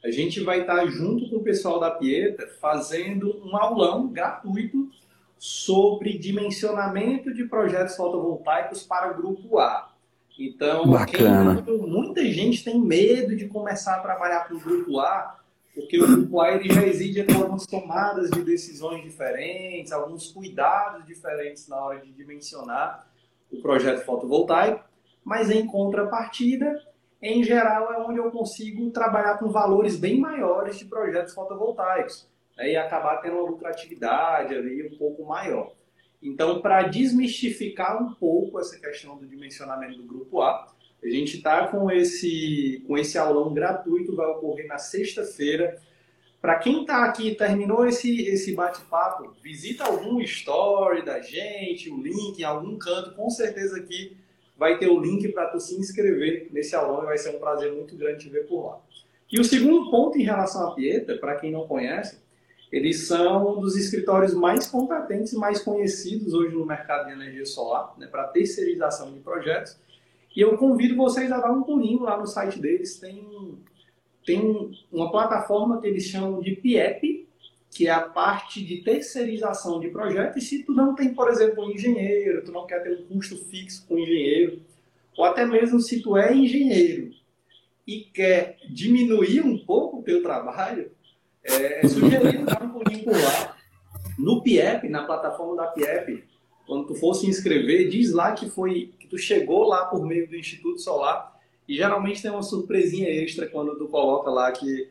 a gente vai estar junto com o pessoal da Pieta fazendo um aulão gratuito sobre dimensionamento de projetos fotovoltaicos para o grupo A. Então, Bacana. Quem, muita gente tem medo de começar a trabalhar com o grupo A, porque o grupo A ele já exige algumas tomadas de decisões diferentes, alguns cuidados diferentes na hora de dimensionar o projeto fotovoltaico, mas em contrapartida, em geral, é onde eu consigo trabalhar com valores bem maiores de projetos fotovoltaicos né, e acabar tendo uma lucratividade ali um pouco maior. Então, para desmistificar um pouco essa questão do dimensionamento do grupo A, a gente está com esse, com esse aulão gratuito, vai ocorrer na sexta-feira. Para quem está aqui terminou esse, esse bate-papo, visita algum story da gente, o link em algum canto, com certeza aqui vai ter o link para tu se inscrever nesse aulão e vai ser um prazer muito grande te ver por lá. E o segundo ponto em relação à Pieta, para quem não conhece, eles são um dos escritórios mais competentes e mais conhecidos hoje no mercado de energia solar, né, para terceirização de projetos. E eu convido vocês a dar um pulinho lá no site deles. Tem, tem uma plataforma que eles chamam de PIEP, que é a parte de terceirização de projetos. E se tu não tem, por exemplo, um engenheiro, tu não quer ter um custo fixo com engenheiro, ou até mesmo se tu é engenheiro e quer diminuir um pouco o teu trabalho, é, é sugerido dar um pulinho por lá. No PIEP, na plataforma da PIEP, quando tu for se inscrever, diz lá que foi que tu chegou lá por meio do Instituto Solar e geralmente tem uma surpresinha extra quando tu coloca lá que,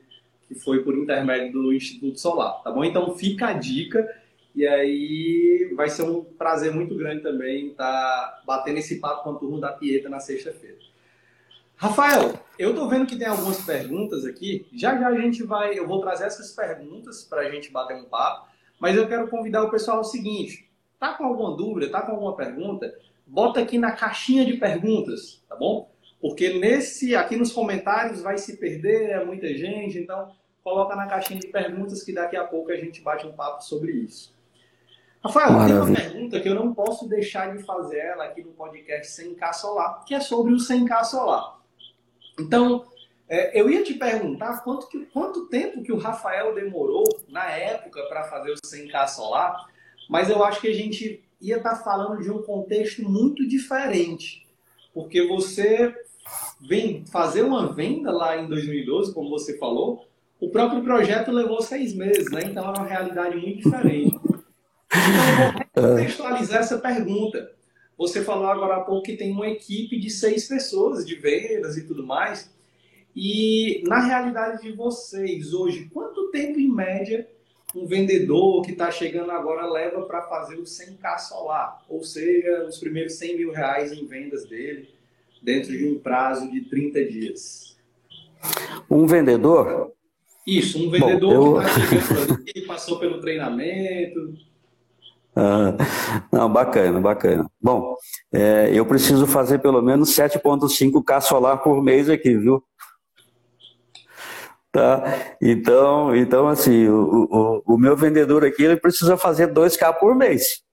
que foi por intermédio do Instituto Solar, tá bom? Então fica a dica e aí vai ser um prazer muito grande também estar tá batendo esse papo com a turma da Pieta na sexta-feira. Rafael, eu tô vendo que tem algumas perguntas aqui. Já já a gente vai, eu vou trazer essas perguntas para a gente bater um papo, mas eu quero convidar o pessoal ao seguinte: tá com alguma dúvida, tá com alguma pergunta? Bota aqui na caixinha de perguntas, tá bom? Porque nesse, aqui nos comentários vai se perder, é muita gente, então coloca na caixinha de perguntas que daqui a pouco a gente bate um papo sobre isso. Rafael, Maravilha. tem uma pergunta que eu não posso deixar de fazer ela aqui no podcast 100K Solar, que é sobre o 100K Solar. Então, é, eu ia te perguntar quanto, que, quanto tempo que o Rafael demorou na época para fazer o 100K solar, mas eu acho que a gente ia estar tá falando de um contexto muito diferente, porque você vem fazer uma venda lá em 2012, como você falou, o próprio projeto levou seis meses, né? Então é uma realidade muito diferente. Então, vou contextualizar essa pergunta. Você falou agora há pouco que tem uma equipe de seis pessoas de vendas e tudo mais. E na realidade de vocês hoje, quanto tempo em média um vendedor que está chegando agora leva para fazer o 100k solar? Ou seja, os primeiros 100 mil reais em vendas dele dentro de um prazo de 30 dias. Um vendedor? Isso, um vendedor Bom, eu... que chegando ali, passou pelo treinamento. Ah, não, bacana, bacana. Bom, é, eu preciso fazer pelo menos 7,5K solar por mês aqui, viu? Tá? Então, então assim, o, o, o meu vendedor aqui ele precisa fazer 2K por mês.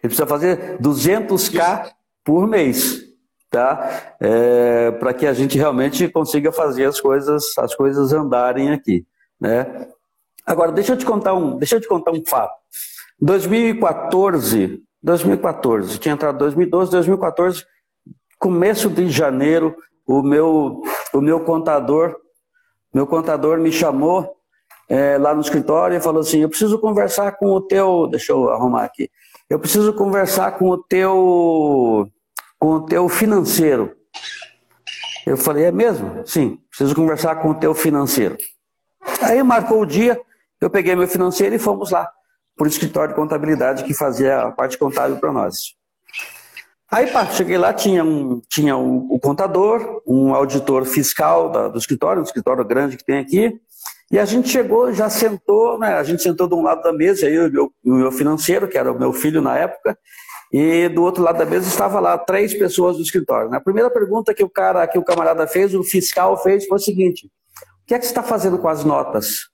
Ele precisa fazer 200K por mês, tá? É, Para que a gente realmente consiga fazer as coisas, as coisas andarem aqui, né? Agora, deixa eu te contar um, deixa eu te contar um fato. 2014, 2014, tinha entrado 2012, 2014, começo de janeiro, o meu, o meu contador, meu contador me chamou é, lá no escritório e falou assim: eu preciso conversar com o teu, deixa eu arrumar aqui, eu preciso conversar com o teu, com o teu financeiro. Eu falei, é mesmo? Sim, preciso conversar com o teu financeiro. Aí marcou o dia, eu peguei meu financeiro e fomos lá por escritório de contabilidade que fazia a parte contábil para nós. Aí, pá, cheguei lá, tinha, um, tinha o contador, um auditor fiscal da, do escritório, um escritório grande que tem aqui, e a gente chegou, já sentou, né, a gente sentou de um lado da mesa, aí o meu, o meu financeiro, que era o meu filho na época, e do outro lado da mesa estava lá três pessoas do escritório. A primeira pergunta que o cara, que o camarada fez, o fiscal fez, foi o seguinte: o que é que você está fazendo com as notas?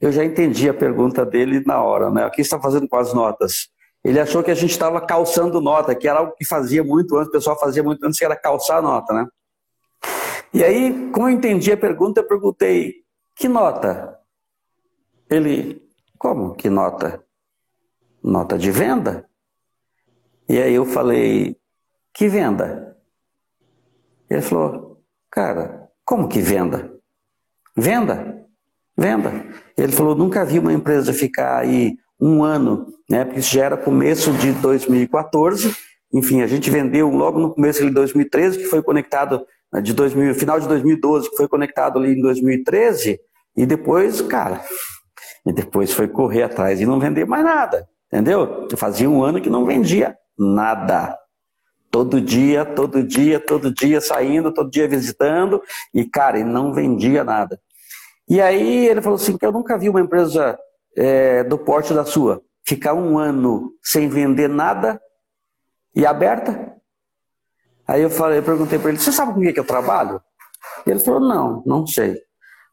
Eu já entendi a pergunta dele na hora, né? O que está fazendo com as notas? Ele achou que a gente estava calçando nota, que era algo que fazia muito antes, o pessoal fazia muito antes, que era calçar nota, né? E aí, como eu entendi a pergunta, eu perguntei: que nota? Ele, como que nota? Nota de venda? E aí eu falei: que venda? Ele falou: cara, como que venda? Venda? Venda. Ele falou: nunca vi uma empresa ficar aí um ano, né? Porque isso já era começo de 2014. Enfim, a gente vendeu logo no começo de 2013, que foi conectado né, de 2000, final de 2012, que foi conectado ali em 2013, e depois, cara, e depois foi correr atrás e não vender mais nada, entendeu? Fazia um ano que não vendia nada. Todo dia, todo dia, todo dia saindo, todo dia visitando, e cara, e não vendia nada. E aí ele falou assim: que eu nunca vi uma empresa é, do porte da sua ficar um ano sem vender nada e aberta. Aí eu falei, eu perguntei para ele: você sabe com o que eu trabalho? Ele falou: não, não sei.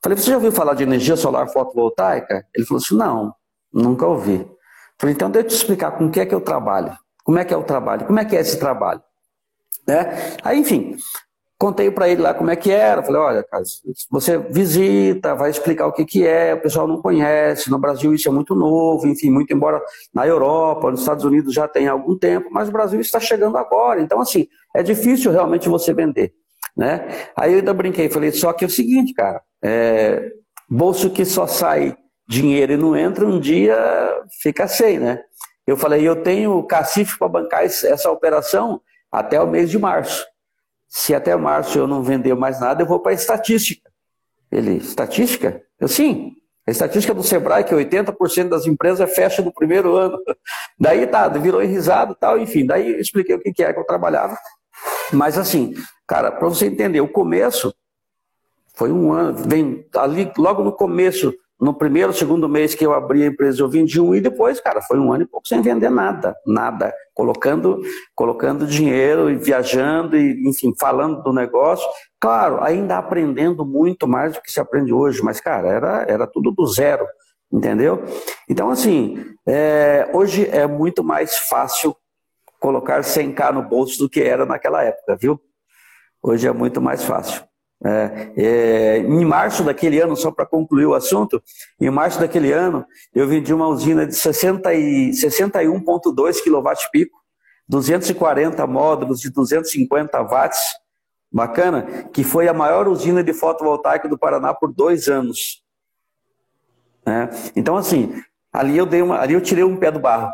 Falei: você já ouviu falar de energia solar fotovoltaica? Ele falou assim: não, nunca ouvi. Falei: então deixa eu te explicar com o que é que eu trabalho. Como é que é o trabalho? Como é que é esse trabalho? Né? Aí, enfim, Contei para ele lá como é que era. Falei, olha, cara, você visita, vai explicar o que, que é, o pessoal não conhece. No Brasil isso é muito novo, enfim, muito embora na Europa, nos Estados Unidos já tem algum tempo, mas o Brasil está chegando agora. Então, assim, é difícil realmente você vender. Né? Aí eu ainda brinquei, falei, só que é o seguinte, cara, é, bolso que só sai dinheiro e não entra, um dia fica sem, né? Eu falei, eu tenho cacife para bancar essa operação até o mês de março se até março eu não vender mais nada, eu vou para a estatística. Ele, estatística? Eu, sim. A estatística do Sebrae, que 80% das empresas fecham no primeiro ano. Daí tá, virou risado tal, enfim. Daí eu expliquei o que, que é que eu trabalhava. Mas assim, cara, para você entender, o começo foi um ano, vem ali logo no começo no primeiro, segundo mês que eu abri a empresa, eu vendi um e depois, cara, foi um ano e pouco sem vender nada, nada. Colocando, colocando dinheiro e viajando e, enfim, falando do negócio. Claro, ainda aprendendo muito mais do que se aprende hoje, mas, cara, era, era tudo do zero, entendeu? Então, assim, é, hoje é muito mais fácil colocar 100k no bolso do que era naquela época, viu? Hoje é muito mais fácil. É, é, em março daquele ano, só para concluir o assunto, em março daquele ano, eu vendi uma usina de 61,2 kW pico, 240 módulos de 250 watts, bacana, que foi a maior usina de fotovoltaica do Paraná por dois anos. É, então, assim, ali eu, dei uma, ali eu tirei um pé do barro.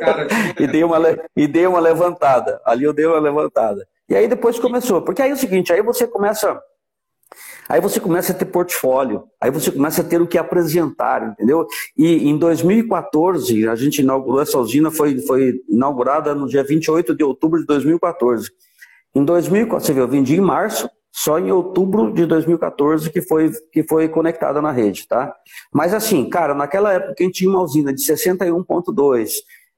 Cara, e, dei uma, e dei uma levantada. Ali eu dei uma levantada. E aí depois começou. Porque aí é o seguinte, aí você começa. Aí você começa a ter portfólio, aí você começa a ter o que apresentar, entendeu? E em 2014, a gente inaugurou essa usina, foi, foi inaugurada no dia 28 de outubro de 2014. Em 2014, você viu, eu vendi em março, só em outubro de 2014 que foi, que foi conectada na rede, tá? Mas assim, cara, naquela época quem tinha uma usina de 61.2,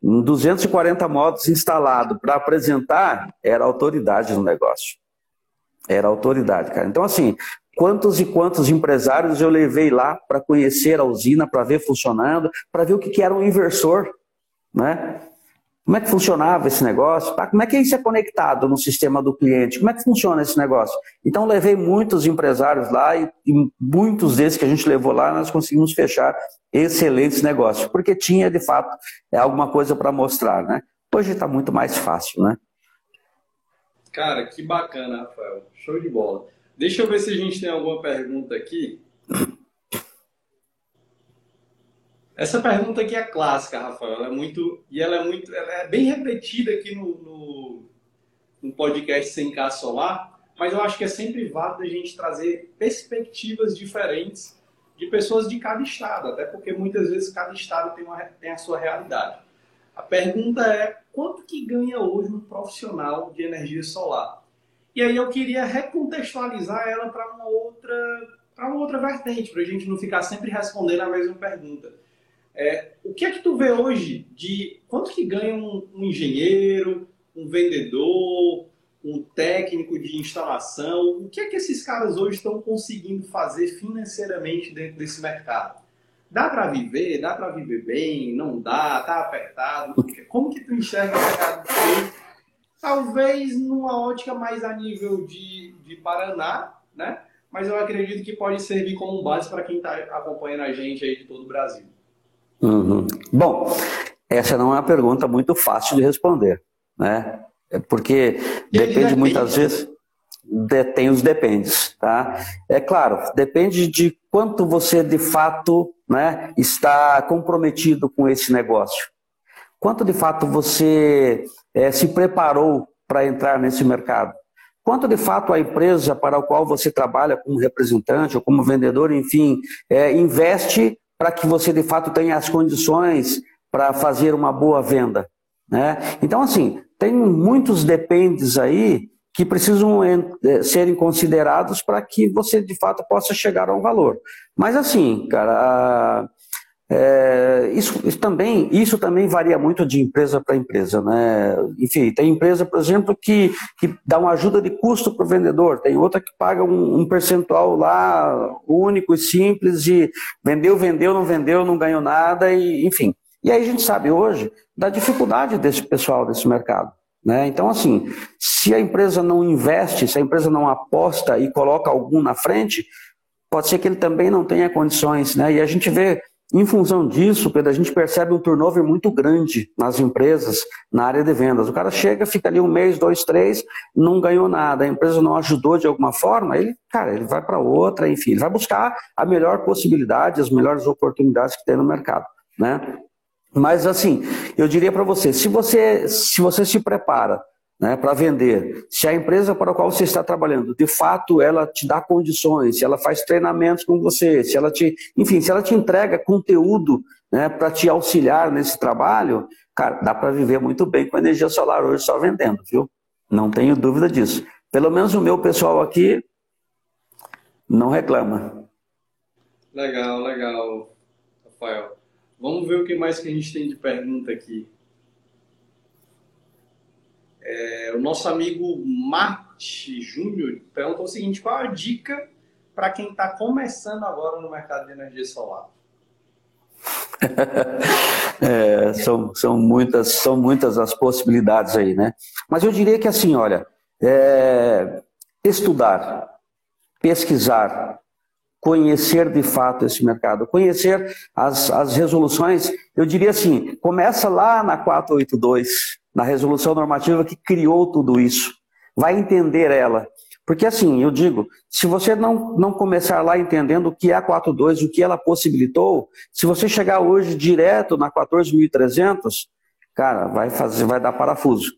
240 motos instalado para apresentar, era autoridade no negócio. Era autoridade, cara. Então, assim, quantos e quantos empresários eu levei lá para conhecer a usina, para ver funcionando, para ver o que, que era um inversor, né? Como é que funcionava esse negócio? Como é que isso é conectado no sistema do cliente? Como é que funciona esse negócio? Então, levei muitos empresários lá e, e muitos desses que a gente levou lá, nós conseguimos fechar excelentes negócios, porque tinha, de fato, é alguma coisa para mostrar, né? Hoje está muito mais fácil, né? Cara, que bacana, Rafael. Show de bola. Deixa eu ver se a gente tem alguma pergunta aqui. Essa pergunta aqui é clássica, Rafael. Ela é muito e ela é muito, ela é bem repetida aqui no, no, no podcast Sem K Solar, mas eu acho que é sempre válido a gente trazer perspectivas diferentes de pessoas de cada estado, até porque muitas vezes cada estado tem, uma, tem a sua realidade. A pergunta é quanto que ganha hoje um profissional de energia solar? E aí eu queria recontextualizar ela para uma outra para uma outra vertente, para a gente não ficar sempre respondendo a mesma pergunta. É, o que é que tu vê hoje de quanto que ganha um, um engenheiro, um vendedor, um técnico de instalação? O que é que esses caras hoje estão conseguindo fazer financeiramente dentro desse mercado? Dá para viver? Dá para viver bem? Não dá? Tá apertado? Como que tu enxerga o mercado talvez numa ótica mais a nível de, de Paraná, né? Mas eu acredito que pode servir como base para quem está acompanhando a gente aí de todo o Brasil. Uhum. Bom, essa não é uma pergunta muito fácil de responder, né? É porque depende muitas vezes tem os dependes, tá? É claro, depende de quanto você de fato, né, está comprometido com esse negócio. Quanto de fato você é, se preparou para entrar nesse mercado? Quanto de fato a empresa para a qual você trabalha como representante ou como vendedor, enfim, é, investe para que você de fato tenha as condições para fazer uma boa venda? Né? Então, assim, tem muitos dependes aí que precisam é, serem considerados para que você de fato possa chegar a um valor. Mas assim, cara, é, isso, isso, também, isso também varia muito de empresa para empresa. Né? Enfim, tem empresa, por exemplo, que, que dá uma ajuda de custo para o vendedor, tem outra que paga um, um, percentual lá único e simples e vendeu, vendeu, não vendeu, não ganhou nada, e, enfim. E aí a gente sabe hoje da dificuldade desse pessoal desse mercado. Né? Então, assim, se a empresa não investe, se a empresa não aposta e coloca algum na frente, pode ser que ele também não tenha condições. Né? E a gente vê, em função disso, Pedro, a gente percebe um turnover muito grande nas empresas, na área de vendas. O cara chega, fica ali um mês, dois, três, não ganhou nada, a empresa não ajudou de alguma forma, ele, cara, ele vai para outra, enfim, ele vai buscar a melhor possibilidade, as melhores oportunidades que tem no mercado. Né? Mas assim, eu diria para você, se você se você se prepara né, para vender, se a empresa para a qual você está trabalhando, de fato, ela te dá condições, se ela faz treinamentos com você, se ela te, enfim, se ela te entrega conteúdo né, para te auxiliar nesse trabalho, cara, dá para viver muito bem com energia solar hoje só vendendo, viu? Não tenho dúvida disso. Pelo menos o meu pessoal aqui não reclama. Legal, legal, Rafael. Vamos ver o que mais que a gente tem de pergunta aqui. É, o nosso amigo Marte Júnior perguntou o seguinte: qual a dica para quem está começando agora no mercado de energia solar? é, são, são, muitas, são muitas as possibilidades aí, né? Mas eu diria que assim, olha, é, estudar, pesquisar, conhecer de fato esse mercado, conhecer as, as resoluções, eu diria assim, começa lá na 482, na resolução normativa que criou tudo isso. Vai entender ela. Porque assim, eu digo, se você não, não começar lá entendendo o que é a 42, o que ela possibilitou, se você chegar hoje direto na 14.300, cara, vai fazer, vai dar parafuso.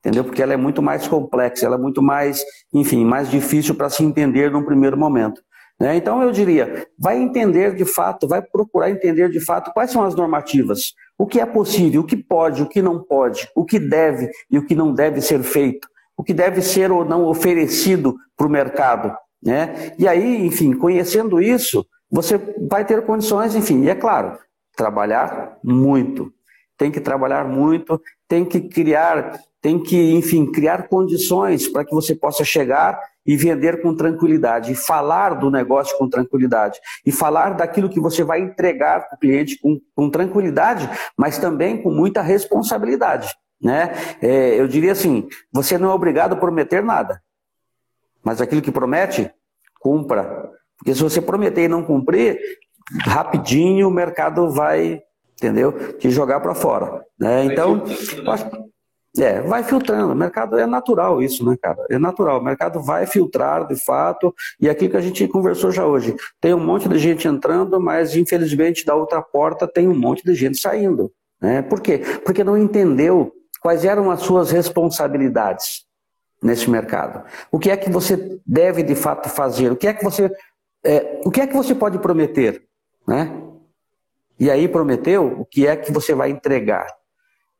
Entendeu? Porque ela é muito mais complexa, ela é muito mais, enfim, mais difícil para se entender num primeiro momento. Né? Então eu diria, vai entender de fato, vai procurar entender de fato quais são as normativas, o que é possível, o que pode, o que não pode, o que deve e o que não deve ser feito, o que deve ser ou não oferecido para o mercado. Né? E aí, enfim, conhecendo isso, você vai ter condições, enfim, e é claro, trabalhar muito. Tem que trabalhar muito, tem que criar, tem que, enfim, criar condições para que você possa chegar e vender com tranquilidade, e falar do negócio com tranquilidade, e falar daquilo que você vai entregar para o cliente com, com, tranquilidade, mas também com muita responsabilidade. Né? É, eu diria assim: você não é obrigado a prometer nada, mas aquilo que promete, cumpra. Porque se você prometer e não cumprir, rapidinho o mercado vai, entendeu? Te jogar para fora. Né? Então, eu acho é, vai filtrando. O mercado é natural isso, né, cara? É natural. O mercado vai filtrar de fato. E aquilo que a gente conversou já hoje. Tem um monte de gente entrando, mas infelizmente da outra porta tem um monte de gente saindo. Né? Por quê? Porque não entendeu quais eram as suas responsabilidades nesse mercado. O que é que você deve de fato fazer? O que é que você, é, o que é que você pode prometer? Né? E aí prometeu, o que é que você vai entregar?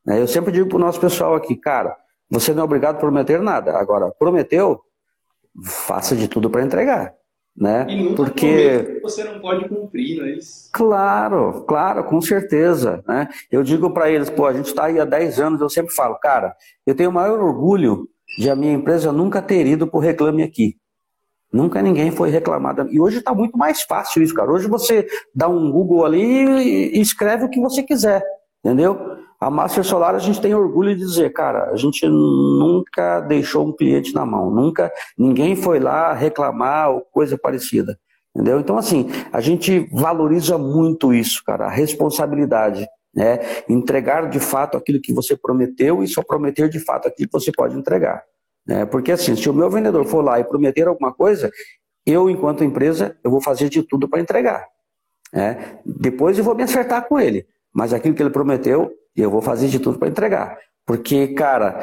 Né? Eu sempre digo para o nosso pessoal aqui, cara, você não é obrigado a prometer nada. Agora, prometeu, faça de tudo para entregar. Né? E nunca Porque você não pode cumprir, não é isso? Claro, claro, com certeza. Né? Eu digo para eles, pô, a gente está aí há 10 anos, eu sempre falo, cara, eu tenho o maior orgulho de a minha empresa nunca ter ido por reclame aqui. Nunca ninguém foi reclamado. E hoje está muito mais fácil isso, cara. Hoje você dá um Google ali e escreve o que você quiser, entendeu? A Master Solar a gente tem orgulho de dizer, cara, a gente nunca deixou um cliente na mão, nunca ninguém foi lá reclamar ou coisa parecida. Entendeu? Então, assim, a gente valoriza muito isso, cara, a responsabilidade. Né? Entregar de fato aquilo que você prometeu e só prometer de fato aquilo que você pode entregar. Né? Porque, assim, se o meu vendedor for lá e prometer alguma coisa, eu, enquanto empresa, eu vou fazer de tudo para entregar. Né? Depois eu vou me acertar com ele, mas aquilo que ele prometeu, eu vou fazer de tudo para entregar. Porque, cara,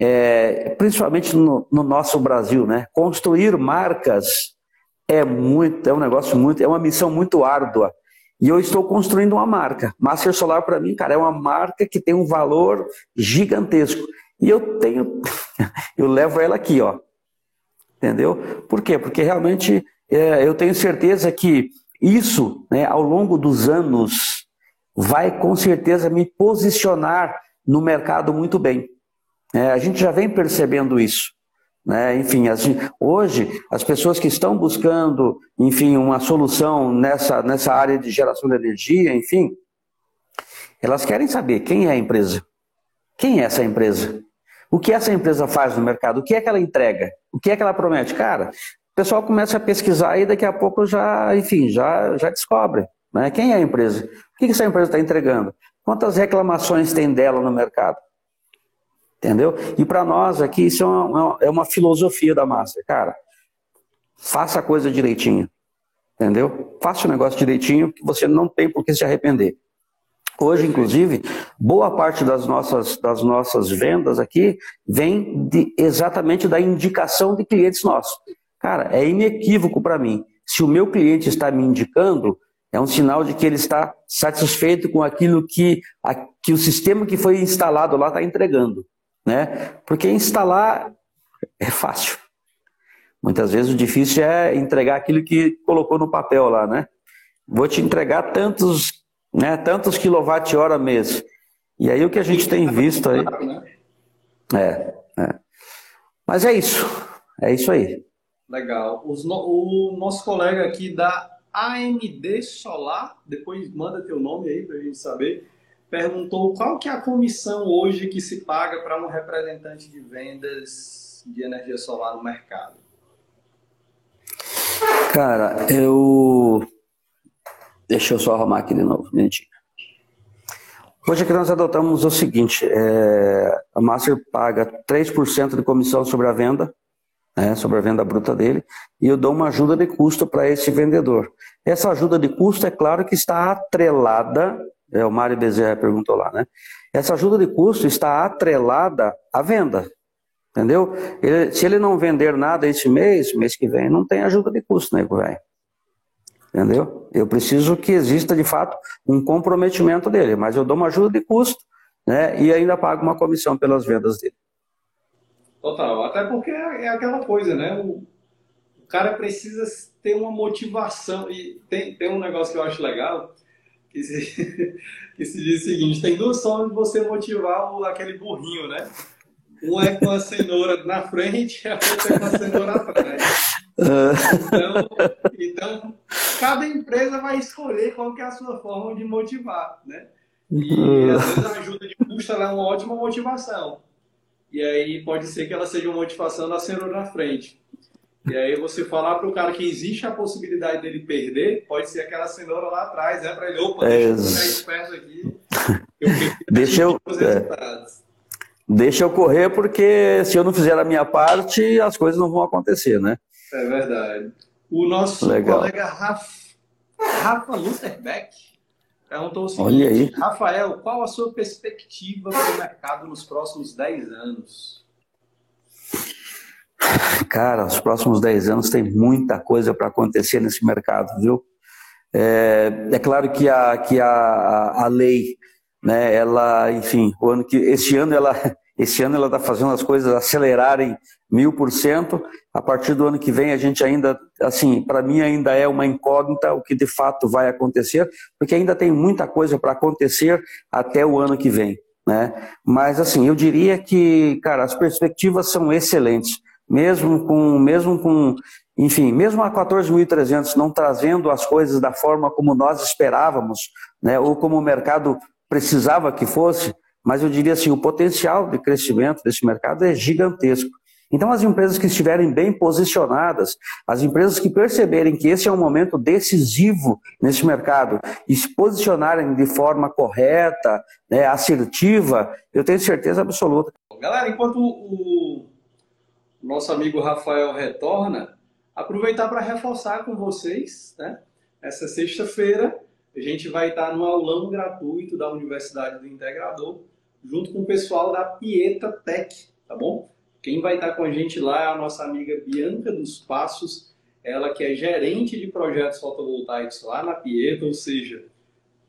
é, principalmente no, no nosso Brasil, né? construir marcas é muito, é um negócio muito, é uma missão muito árdua. E eu estou construindo uma marca. Master Solar para mim, cara, é uma marca que tem um valor gigantesco. E eu tenho, eu levo ela aqui, ó. Entendeu? Por quê? Porque realmente é, eu tenho certeza que isso, né, ao longo dos anos, vai com certeza me posicionar no mercado muito bem. É, a gente já vem percebendo isso. Né? Enfim, assim, hoje, as pessoas que estão buscando, enfim, uma solução nessa, nessa área de geração de energia, enfim, elas querem saber quem é a empresa. Quem é essa empresa? O que essa empresa faz no mercado? O que é que ela entrega? O que é que ela promete? Cara, o pessoal começa a pesquisar e daqui a pouco já, enfim, já, já descobre. Né? Quem é a empresa? O que essa empresa está entregando? Quantas reclamações tem dela no mercado? Entendeu? E para nós aqui, isso é uma, é uma filosofia da Master. Cara, faça a coisa direitinho. Entendeu? Faça o negócio direitinho, que você não tem por que se arrepender. Hoje, inclusive, boa parte das nossas, das nossas vendas aqui vem de, exatamente da indicação de clientes nossos. Cara, é inequívoco para mim. Se o meu cliente está me indicando, é um sinal de que ele está satisfeito com aquilo que, a, que o sistema que foi instalado lá está entregando né? Porque instalar é fácil. Muitas vezes o difícil é entregar aquilo que colocou no papel lá, né? Vou te entregar tantos, né, tantos quilowatt-hora mês. E aí o que a gente tem visto aí. É, é. Mas é isso. É isso aí. Legal. o nosso colega aqui da AMD Solar, depois manda teu nome aí para a gente saber perguntou qual que é a comissão hoje que se paga para um representante de vendas de energia solar no mercado. Cara, eu. Deixa eu só arrumar aqui de novo, minutinho. Hoje aqui nós adotamos o seguinte: é... a Master paga 3% de comissão sobre a venda, né, sobre a venda bruta dele, e eu dou uma ajuda de custo para esse vendedor. Essa ajuda de custo, é claro que está atrelada é, o Mário Bezerra perguntou lá, né? Essa ajuda de custo está atrelada à venda. Entendeu? Ele, se ele não vender nada esse mês, mês que vem, não tem ajuda de custo, né, velho? Entendeu? Eu preciso que exista, de fato, um comprometimento dele, mas eu dou uma ajuda de custo, né? E ainda pago uma comissão pelas vendas dele. Total. Até porque é aquela coisa, né? O, o cara precisa ter uma motivação. E tem, tem um negócio que eu acho legal que se, que se diz o seguinte: tem duas formas de você motivar o, aquele burrinho, né? Um é com a cenoura na frente e a outra é com a cenoura atrás. Então, então, cada empresa vai escolher qual que é a sua forma de motivar, né? E às vezes a ajuda de custo é uma ótima motivação. E aí pode ser que ela seja uma motivação da cenoura na frente. E aí você falar para o cara que existe a possibilidade dele perder, pode ser aquela cenoura lá atrás, né? Para ele, opa, deixa eu ficar esperto aqui. Eu deixa eu, é, deixa eu correr, porque se eu não fizer a minha parte, as coisas não vão acontecer, né? É verdade. O nosso Legal. colega Rafa, Rafa Lutherbeck perguntou o seguinte, Olha aí. Rafael, qual a sua perspectiva para o mercado nos próximos 10 anos? Cara, os próximos 10 anos tem muita coisa para acontecer nesse mercado, viu? É, é, claro que a, que a, a lei, né, ela, enfim, o ano que, esse ano ela esse ano ela está fazendo as coisas acelerarem mil por cento. A partir do ano que vem a gente ainda, assim, para mim ainda é uma incógnita o que de fato vai acontecer, porque ainda tem muita coisa para acontecer até o ano que vem, né? Mas assim, eu diria que, cara, as perspectivas são excelentes mesmo com, mesmo com, enfim, mesmo a 14.300 não trazendo as coisas da forma como nós esperávamos, né, ou como o mercado precisava que fosse, mas eu diria assim, o potencial de crescimento desse mercado é gigantesco. Então, as empresas que estiverem bem posicionadas, as empresas que perceberem que esse é um momento decisivo nesse mercado e se posicionarem de forma correta, né, assertiva, eu tenho certeza absoluta. Galera, enquanto o nosso amigo Rafael retorna, aproveitar para reforçar com vocês, né? Essa sexta-feira a gente vai estar no aulão gratuito da Universidade do Integrador, junto com o pessoal da Pieta Tech, tá bom? Quem vai estar com a gente lá é a nossa amiga Bianca dos Passos, ela que é gerente de projetos fotovoltaicos lá na Pieta, ou seja,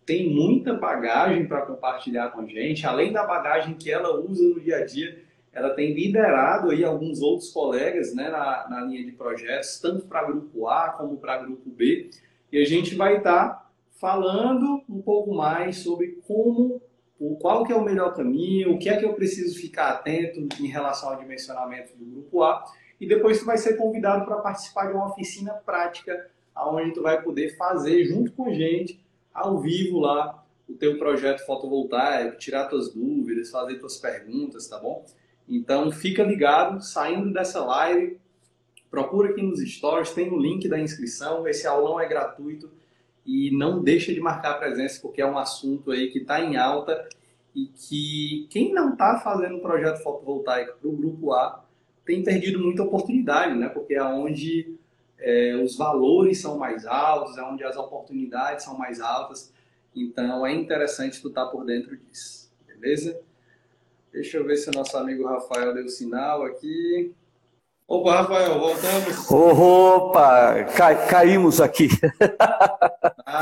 tem muita bagagem para compartilhar com a gente, além da bagagem que ela usa no dia a dia, ela tem liderado aí alguns outros colegas né, na, na linha de projetos, tanto para grupo A como para grupo B, e a gente vai estar falando um pouco mais sobre como o qual que é o melhor caminho, o que é que eu preciso ficar atento em relação ao dimensionamento do grupo A, e depois tu vai ser convidado para participar de uma oficina prática, onde tu vai poder fazer junto com a gente, ao vivo lá, o teu projeto fotovoltaico, tirar tuas dúvidas, fazer tuas perguntas, tá bom? Então fica ligado, saindo dessa live, procura aqui nos stories, tem o link da inscrição, esse aulão é gratuito, e não deixa de marcar presença porque é um assunto aí que está em alta e que quem não está fazendo um projeto fotovoltaico para o grupo A tem perdido muita oportunidade, né? Porque é onde é, os valores são mais altos, é onde as oportunidades são mais altas. Então é interessante tu estar tá por dentro disso, beleza? Deixa eu ver se o nosso amigo Rafael deu sinal aqui. Opa, Rafael, voltamos. Opa, cai, caímos aqui. Ah,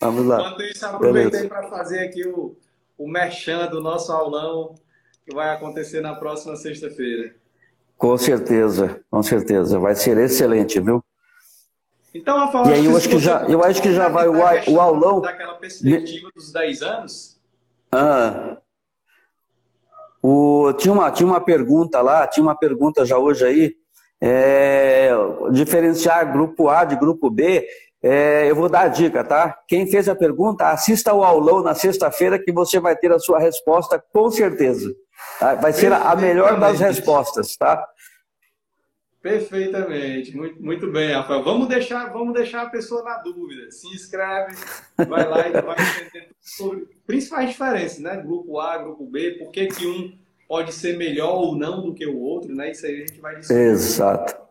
Vamos lá. Enquanto isso, aproveitei para fazer aqui o, o merchan do nosso aulão que vai acontecer na próxima sexta-feira. Com certeza, com certeza. Vai ser excelente, viu? Então, Rafael, e aí eu acho que já, eu acho que já vai o, o aulão. Daquela perspectiva dos 10 anos? Ah, o, tinha, uma, tinha uma pergunta lá, tinha uma pergunta já hoje aí, é, diferenciar grupo A de grupo B, é, eu vou dar a dica, tá? Quem fez a pergunta, assista ao aulão na sexta-feira que você vai ter a sua resposta com certeza. Tá? Vai ser a melhor das respostas, tá? Perfeitamente, muito, muito bem, Rafael. Vamos deixar, vamos deixar a pessoa na dúvida. Se inscreve, vai lá e vai entender sobre principais diferenças, né? Grupo A, grupo B, por que, que um pode ser melhor ou não do que o outro, né? Isso aí a gente vai discutir. Exato.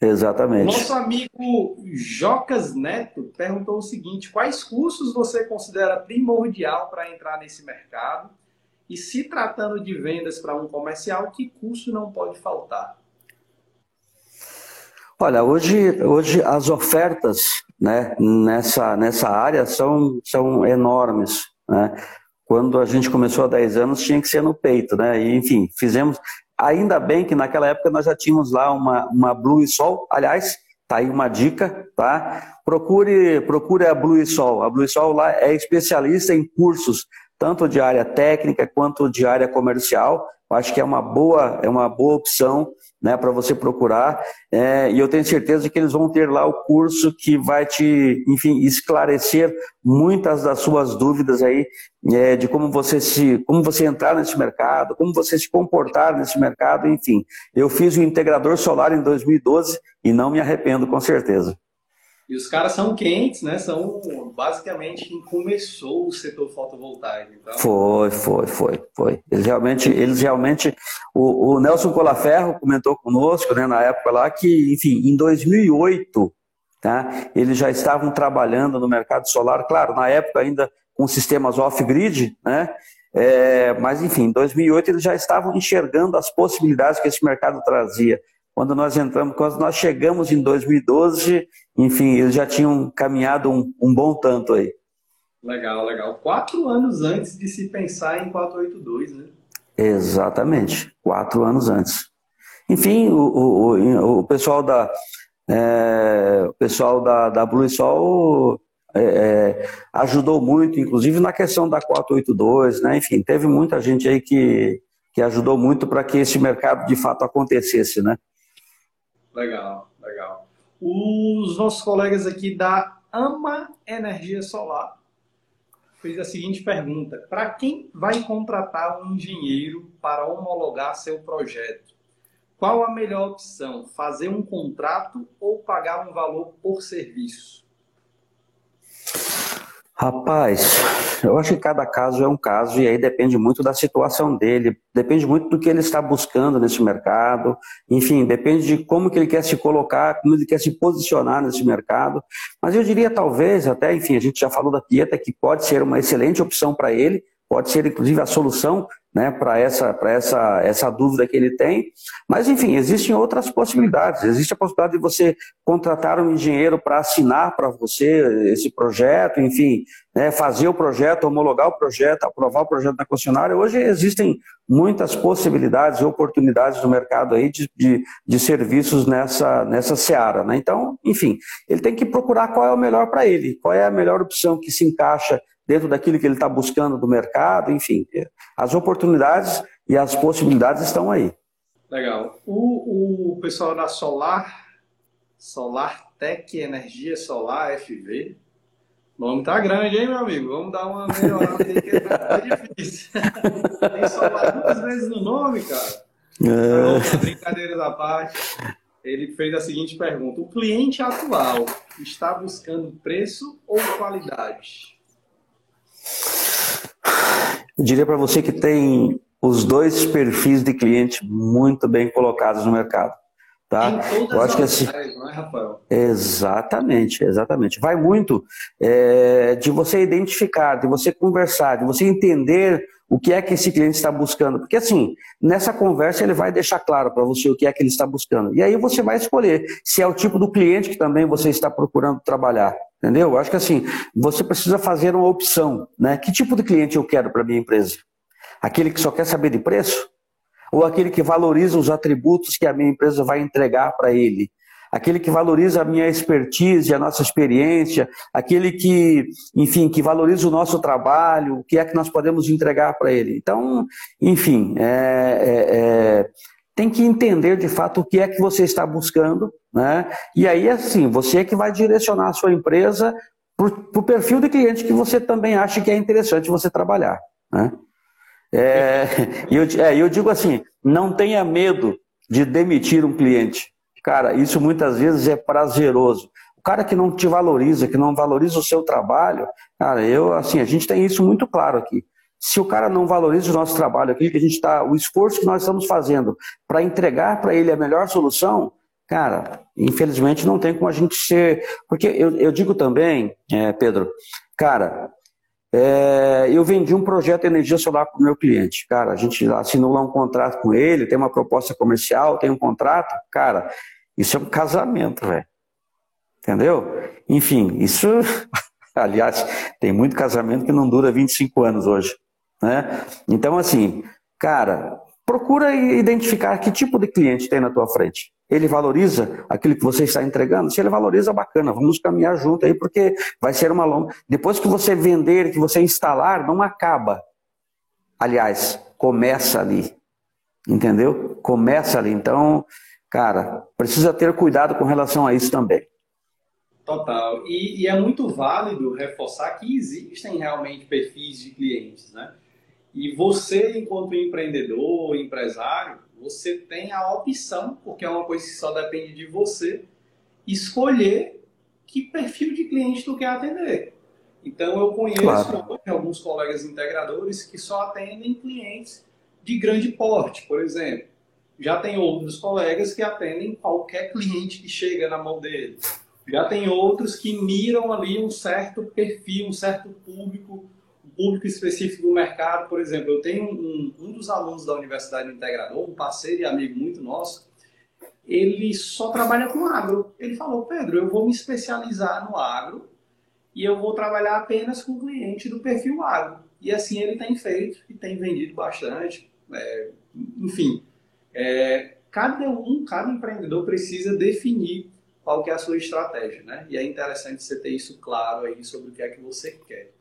Exatamente. Nosso amigo Jocas Neto perguntou o seguinte: quais cursos você considera primordial para entrar nesse mercado? E se tratando de vendas para um comercial, que curso não pode faltar? Olha, hoje, hoje as ofertas né, nessa, nessa área são, são enormes. Né? Quando a gente começou há 10 anos, tinha que ser no peito. Né? E, enfim, fizemos. Ainda bem que naquela época nós já tínhamos lá uma, uma Blue e Sol. Aliás, tá aí uma dica, tá? Procure, procure a Blue e Sol. A Blue e Sol lá é especialista em cursos, tanto de área técnica quanto de área comercial. Eu acho que é uma boa, é uma boa opção né, para você procurar. É, e eu tenho certeza que eles vão ter lá o curso que vai te, enfim, esclarecer muitas das suas dúvidas aí é, de como você se, como você entrar nesse mercado, como você se comportar nesse mercado, enfim. Eu fiz o integrador solar em 2012 e não me arrependo com certeza. E os caras são quentes, né? São basicamente quem começou o setor fotovoltaico. Então... Foi, foi, foi, foi. Eles realmente, eles realmente. O, o Nelson Colaferro comentou conosco, né, na época lá, que, enfim, em 2008, tá? Eles já estavam trabalhando no mercado solar, claro, na época ainda com sistemas off-grid, né? É, mas, enfim, em 2008 eles já estavam enxergando as possibilidades que esse mercado trazia. Quando nós entramos, quando nós chegamos em 2012, enfim, eles já tinham caminhado um, um bom tanto aí. Legal, legal. Quatro anos antes de se pensar em 482, né? Exatamente, quatro anos antes. Enfim, o, o, o pessoal da é, o pessoal da, da Blue Sol é, é, ajudou muito, inclusive na questão da 482, né? Enfim, teve muita gente aí que, que ajudou muito para que esse mercado de fato acontecesse, né? Legal, legal. Os nossos colegas aqui da Ama Energia Solar fez a seguinte pergunta: para quem vai contratar um engenheiro para homologar seu projeto, qual a melhor opção? Fazer um contrato ou pagar um valor por serviço? Rapaz, eu acho que cada caso é um caso e aí depende muito da situação dele, depende muito do que ele está buscando nesse mercado, enfim, depende de como que ele quer se colocar, como ele quer se posicionar nesse mercado. Mas eu diria talvez, até, enfim, a gente já falou da Pieta, que pode ser uma excelente opção para ele, pode ser inclusive a solução né, para essa, essa, essa dúvida que ele tem. Mas, enfim, existem outras possibilidades. Existe a possibilidade de você contratar um engenheiro para assinar para você esse projeto, enfim, né, fazer o projeto, homologar o projeto, aprovar o projeto na concessionária. Hoje existem muitas possibilidades e oportunidades no mercado aí de, de, de serviços nessa, nessa seara. Né? Então, enfim, ele tem que procurar qual é o melhor para ele, qual é a melhor opção que se encaixa dentro daquilo que ele está buscando do mercado, enfim. As oportunidades e as possibilidades estão aí. Legal. O, o pessoal da Solar, Solar Tech Energia Solar FV, o nome tá grande, hein, meu amigo? Vamos dar uma melhorada aí, que é difícil. Tem solar duas vezes no nome, cara. É... Brincadeiras à parte, ele fez a seguinte pergunta: O cliente atual está buscando preço ou qualidade? Eu diria para você que tem os dois perfis de cliente muito bem colocados no mercado. Tá? Eu acho que assim, é? Exatamente, exatamente. Vai muito é, de você identificar, de você conversar, de você entender o que é que esse cliente está buscando. Porque assim, nessa conversa ele vai deixar claro para você o que é que ele está buscando. E aí você vai escolher se é o tipo do cliente que também você está procurando trabalhar. Entendeu? Eu acho que assim, você precisa fazer uma opção. Né? Que tipo de cliente eu quero para minha empresa? Aquele que só quer saber de preço? Ou aquele que valoriza os atributos que a minha empresa vai entregar para ele? Aquele que valoriza a minha expertise, a nossa experiência, aquele que, enfim, que valoriza o nosso trabalho, o que é que nós podemos entregar para ele. Então, enfim, é, é, é, tem que entender de fato o que é que você está buscando, né? E aí, assim, você é que vai direcionar a sua empresa para o perfil de cliente que você também acha que é interessante você trabalhar, né? É, eu, é, eu digo assim, não tenha medo de demitir um cliente. Cara, isso muitas vezes é prazeroso. O cara que não te valoriza, que não valoriza o seu trabalho, cara, eu, assim, a gente tem isso muito claro aqui. Se o cara não valoriza o nosso trabalho, aquilo que a gente está, o esforço que nós estamos fazendo para entregar para ele a melhor solução, cara, infelizmente não tem como a gente ser. Porque eu, eu digo também, é, Pedro, cara, é, eu vendi um projeto de energia solar para o meu cliente. Cara, a gente assinou lá um contrato com ele, tem uma proposta comercial, tem um contrato. Cara, isso é um casamento, velho. Entendeu? Enfim, isso. Aliás, tem muito casamento que não dura 25 anos hoje. Né? Então, assim, cara, procura identificar que tipo de cliente tem na tua frente. Ele valoriza aquilo que você está entregando? Se ele valoriza, bacana, vamos caminhar junto aí, porque vai ser uma longa. Depois que você vender, que você instalar, não acaba. Aliás, começa ali. Entendeu? Começa ali. Então, cara, precisa ter cuidado com relação a isso também. Total. E, e, é muito válido reforçar que existem realmente perfis de clientes, né? E você, enquanto empreendedor, empresário, você tem a opção, porque é uma coisa que só depende de você, escolher que perfil de cliente tu quer atender. Então, eu conheço claro. alguns colegas integradores que só atendem clientes de grande porte, por exemplo. Já tem outros colegas que atendem qualquer cliente que chega na mão deles. Já tem outros que miram ali um certo perfil, um certo público público específico do mercado, por exemplo, eu tenho um, um dos alunos da Universidade Integrador, um parceiro e amigo muito nosso, ele só trabalha com agro. Ele falou, Pedro, eu vou me especializar no agro e eu vou trabalhar apenas com cliente do perfil agro. E assim ele tem feito e tem vendido bastante. É, enfim, é, cada um, cada empreendedor precisa definir qual que é a sua estratégia, né? E é interessante você ter isso claro aí sobre o que é que você quer.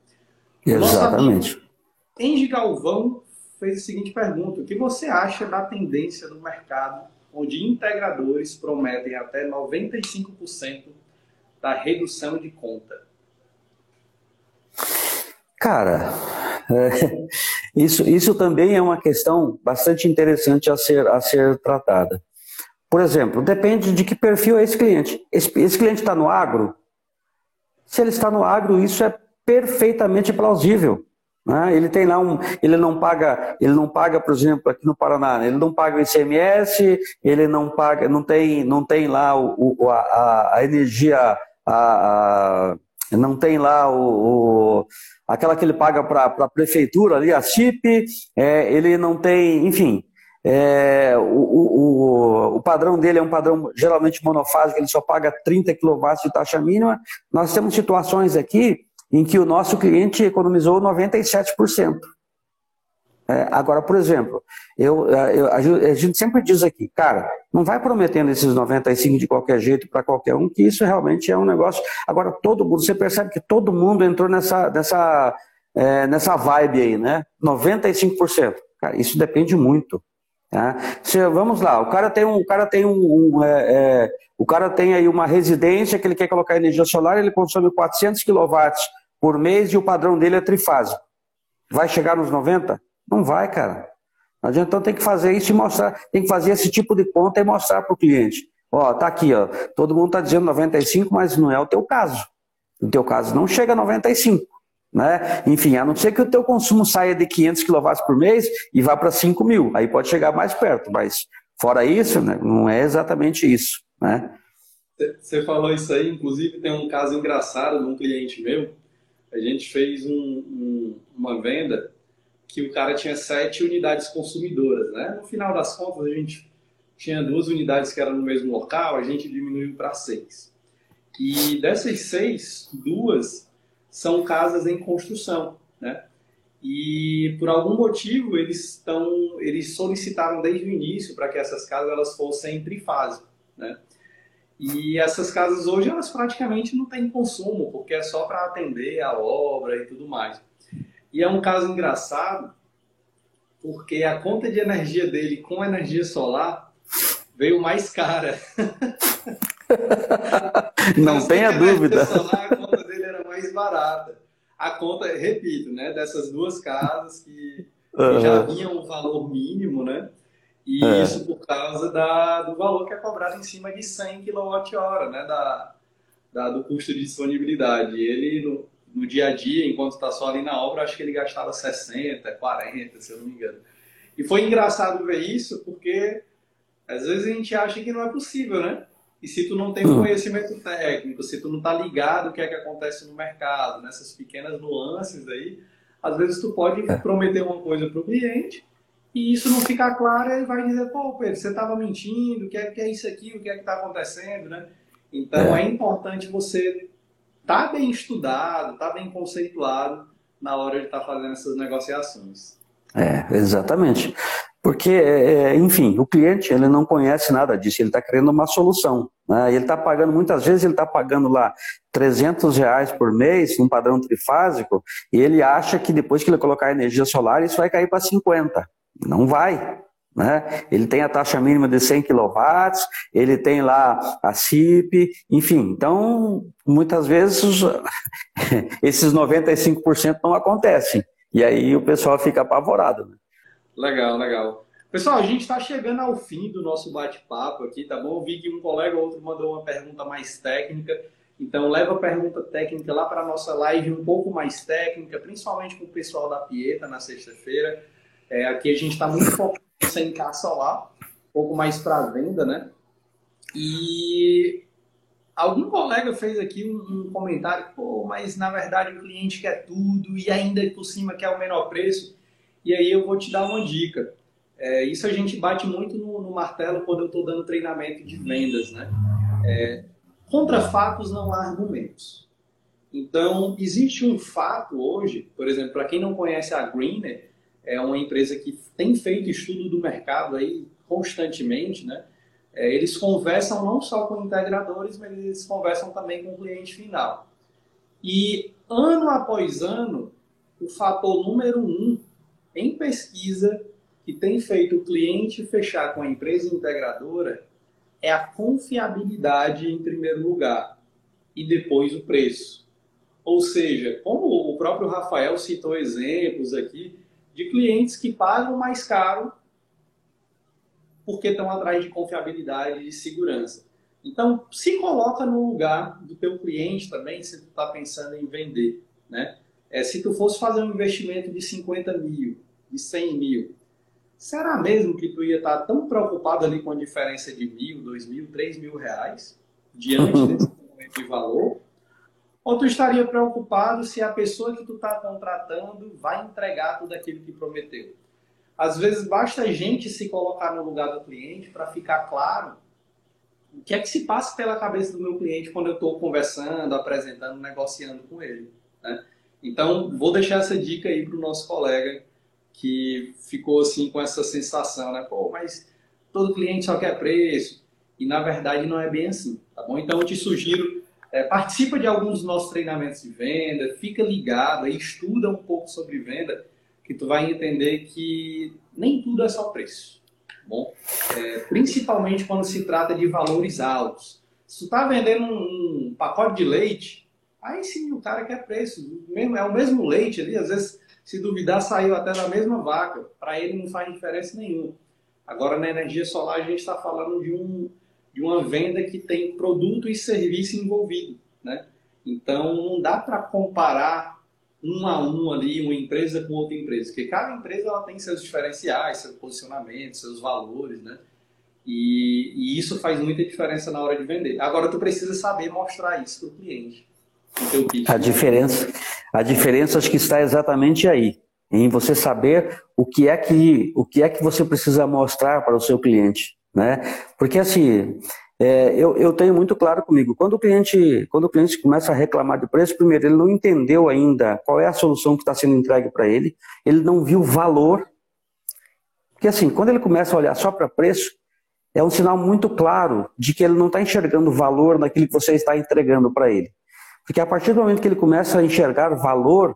Exatamente. Engie Galvão fez a seguinte pergunta: O que você acha da tendência do mercado onde integradores prometem até 95% da redução de conta? Cara, é, isso, isso também é uma questão bastante interessante a ser, a ser tratada. Por exemplo, depende de que perfil é esse cliente. Esse, esse cliente está no agro? Se ele está no agro, isso é perfeitamente plausível. Né? Ele tem lá um, ele não paga, ele não paga, por exemplo, aqui no Paraná, né? ele não paga o ICMS, ele não paga, não tem, não tem lá o, o a, a, energia, a, a, não tem lá o, o aquela que ele paga para a prefeitura ali, a CIP, é, ele não tem, enfim, é, o, o, o, padrão dele é um padrão geralmente monofásico, ele só paga 30 kW de taxa mínima. Nós temos situações aqui em que o nosso cliente economizou 97%. É, agora, por exemplo, eu, eu, a gente sempre diz aqui, cara, não vai prometendo esses 95 de qualquer jeito para qualquer um, que isso realmente é um negócio. Agora, todo mundo, você percebe que todo mundo entrou nessa, nessa, é, nessa vibe aí, né? 95%. Cara, isso depende muito. Tá? Se, vamos lá, o cara tem um, o cara tem um, um é, é, o cara tem aí uma residência que ele quer colocar energia solar, ele consome 400 kW por mês e o padrão dele é trifásico. Vai chegar nos 90? Não vai, cara. A gente então tem que fazer isso e mostrar, tem que fazer esse tipo de conta e mostrar para o cliente. Ó, tá aqui, ó. Todo mundo está dizendo 95, mas não é o teu caso. No teu caso não chega a 95. Né? Enfim, a não ser que o teu consumo saia de 500 kW por mês e vá para 5 mil, aí pode chegar mais perto, mas fora isso, né, não é exatamente isso. Né? Você falou isso aí, inclusive tem um caso engraçado de um cliente meu, a gente fez um, um, uma venda que o cara tinha sete unidades consumidoras, né? No final das contas, a gente tinha duas unidades que eram no mesmo local, a gente diminuiu para seis. E dessas seis, duas são casas em construção, né? E por algum motivo eles estão, eles solicitaram desde o início para que essas casas elas fossem trifase, né? E essas casas hoje elas praticamente não têm consumo, porque é só para atender a obra e tudo mais. E é um caso engraçado, porque a conta de energia dele com energia solar veio mais cara. Não tenha dúvida. Solar, a conta dele era mais barata. A conta, repito, né, dessas duas casas que, que já vinham um valor mínimo, né? E é. isso por causa da, do valor que é cobrado em cima de 100 kWh, né? Da, da, do custo de disponibilidade. Ele, no, no dia a dia, enquanto está só ali na obra, acho que ele gastava 60, 40, se eu não me engano. E foi engraçado ver isso, porque às vezes a gente acha que não é possível, né? E se tu não tem conhecimento técnico, se tu não tá ligado o que é que acontece no mercado, nessas pequenas nuances aí, às vezes tu pode é. prometer uma coisa para o cliente e isso não ficar claro, ele vai dizer, pô, Pedro, você estava mentindo, o que é, que é isso aqui, o que é que está acontecendo, né? Então é. é importante você estar tá bem estudado, estar tá bem conceituado na hora de estar tá fazendo essas negociações. É, exatamente. Porque, é, é, enfim, o cliente ele não conhece nada disso, ele está querendo uma solução. Né? Ele está pagando, muitas vezes ele está pagando lá 300 reais por mês, um padrão trifásico, e ele acha que depois que ele colocar energia solar, isso vai cair para 50. Não vai. Né? Ele tem a taxa mínima de 100 kW, ele tem lá a CIP, enfim. Então, muitas vezes, esses 95% não acontecem. E aí o pessoal fica apavorado. Né? Legal, legal. Pessoal, a gente está chegando ao fim do nosso bate-papo aqui, tá bom? Vi que um colega ou outro mandou uma pergunta mais técnica. Então, leva a pergunta técnica lá para a nossa live um pouco mais técnica, principalmente com o pessoal da Pieta na sexta-feira é, aqui a gente está muito focado em solar, um pouco mais para venda, né? E algum colega fez aqui um, um, comentário, pô, mas na verdade o cliente quer tudo e ainda por cima quer o menor preço. E aí eu vou te dar uma dica. É, isso a gente bate muito no, no martelo quando eu estou dando treinamento de vendas, né? É, contra fatos não há argumentos. Então, existe um fato hoje, por exemplo, para quem não conhece a Greener, é uma empresa que tem feito estudo do mercado aí constantemente, né? É, eles conversam não só com integradores, mas eles conversam também com o cliente final. E ano após ano, o fator número um em pesquisa que tem feito o cliente fechar com a empresa integradora é a confiabilidade em primeiro lugar e depois o preço. Ou seja, como o próprio Rafael citou exemplos aqui de clientes que pagam mais caro porque estão atrás de confiabilidade e de segurança. Então, se coloca no lugar do teu cliente também, se tu está pensando em vender, né? É, se tu fosse fazer um investimento de 50 mil, de 100 mil, será mesmo que tu ia estar tá tão preocupado ali com a diferença de mil, dois mil, três mil reais diante desse momento de valor? Ou tu estaria preocupado se a pessoa que tu está contratando vai entregar tudo aquilo que prometeu? Às vezes basta a gente se colocar no lugar do cliente para ficar claro o que é que se passa pela cabeça do meu cliente quando eu estou conversando, apresentando, negociando com ele. Né? Então, vou deixar essa dica aí para o nosso colega que ficou assim com essa sensação, né? Pô, mas todo cliente só quer preço. E na verdade não é bem assim, tá bom? Então eu te sugiro, é, participa de alguns dos nossos treinamentos de venda, fica ligado, estuda um pouco sobre venda, que tu vai entender que nem tudo é só preço, bom? É, principalmente quando se trata de valores altos. Se tu tá vendendo um, um pacote de leite, aí sim o cara quer preço, é o mesmo leite ali, às vezes se duvidar, saiu até da mesma vaca. Para ele não faz diferença nenhuma. Agora, na energia solar, a gente está falando de, um, de uma venda que tem produto e serviço envolvido. Né? Então, não dá para comparar um a um ali, uma empresa com outra empresa. Porque cada empresa ela tem seus diferenciais, seu posicionamento, seus valores. Né? E, e isso faz muita diferença na hora de vender. Agora, tu precisa saber mostrar isso para o cliente. A diferença, a diferença acho que está exatamente aí, em você saber o que é que, o que, é que você precisa mostrar para o seu cliente. Né? Porque assim, é, eu, eu tenho muito claro comigo, quando o, cliente, quando o cliente começa a reclamar de preço, primeiro, ele não entendeu ainda qual é a solução que está sendo entregue para ele, ele não viu valor. Porque assim, quando ele começa a olhar só para preço, é um sinal muito claro de que ele não está enxergando valor naquilo que você está entregando para ele. Porque a partir do momento que ele começa a enxergar valor,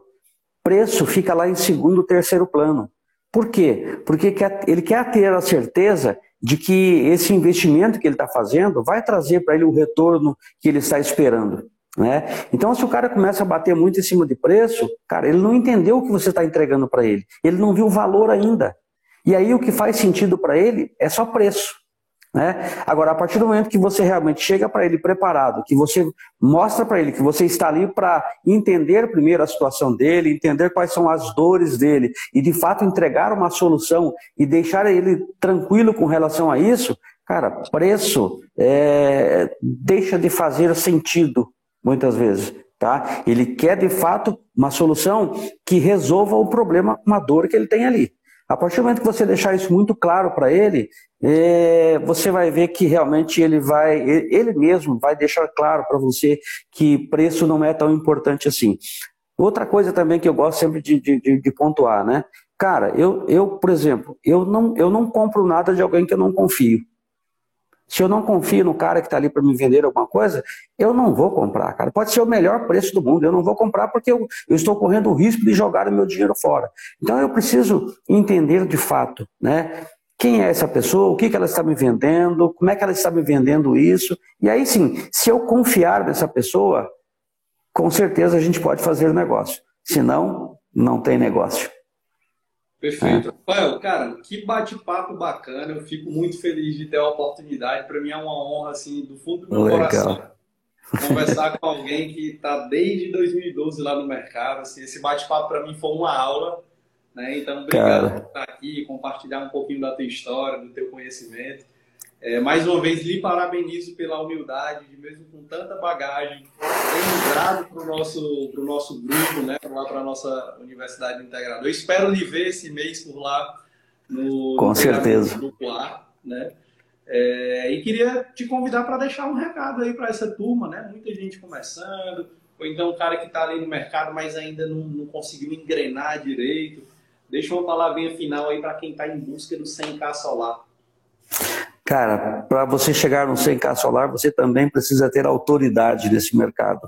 preço fica lá em segundo, terceiro plano. Por quê? Porque ele quer ter a certeza de que esse investimento que ele está fazendo vai trazer para ele o retorno que ele está esperando. Né? Então, se o cara começa a bater muito em cima de preço, cara, ele não entendeu o que você está entregando para ele. Ele não viu o valor ainda. E aí o que faz sentido para ele é só preço. Né? Agora, a partir do momento que você realmente chega para ele preparado, que você mostra para ele que você está ali para entender primeiro a situação dele, entender quais são as dores dele e de fato entregar uma solução e deixar ele tranquilo com relação a isso, cara, preço é, deixa de fazer sentido muitas vezes. Tá? Ele quer de fato uma solução que resolva o problema, uma dor que ele tem ali. A partir do momento que você deixar isso muito claro para ele, é, você vai ver que realmente ele vai, ele mesmo vai deixar claro para você que preço não é tão importante assim. Outra coisa também que eu gosto sempre de, de, de pontuar, né? Cara, eu, eu, por exemplo, eu não, eu não compro nada de alguém que eu não confio. Se eu não confio no cara que está ali para me vender alguma coisa, eu não vou comprar, cara. Pode ser o melhor preço do mundo, eu não vou comprar porque eu, eu estou correndo o risco de jogar o meu dinheiro fora. Então eu preciso entender de fato, né? Quem é essa pessoa? O que, que ela está me vendendo? Como é que ela está me vendendo isso? E aí sim, se eu confiar nessa pessoa, com certeza a gente pode fazer negócio. Se não, não tem negócio. Perfeito. É. Rafael, cara, que bate-papo bacana. Eu fico muito feliz de ter a oportunidade. Para mim é uma honra, assim, do fundo do meu Legal. coração. Conversar com alguém que está desde 2012 lá no mercado. Assim, esse bate-papo para mim foi uma aula. Né? Então, obrigado cara. por estar aqui, compartilhar um pouquinho da tua história, do teu conhecimento. É, mais uma vez, lhe parabenizo pela humildade, de mesmo com tanta bagagem, ter migrado para o nosso, pro nosso grupo, né, para a nossa Universidade Integradora. Eu espero lhe ver esse mês por lá no, com no certeza. grupo A, né? É, e queria te convidar para deixar um recado aí para essa turma, né? Muita gente começando, ou então um cara que está ali no mercado, mas ainda não, não conseguiu engrenar direito. Deixa uma palavrinha final aí para quem está em busca do 100K solar. Cara, para você chegar no 100K solar, você também precisa ter autoridade nesse mercado.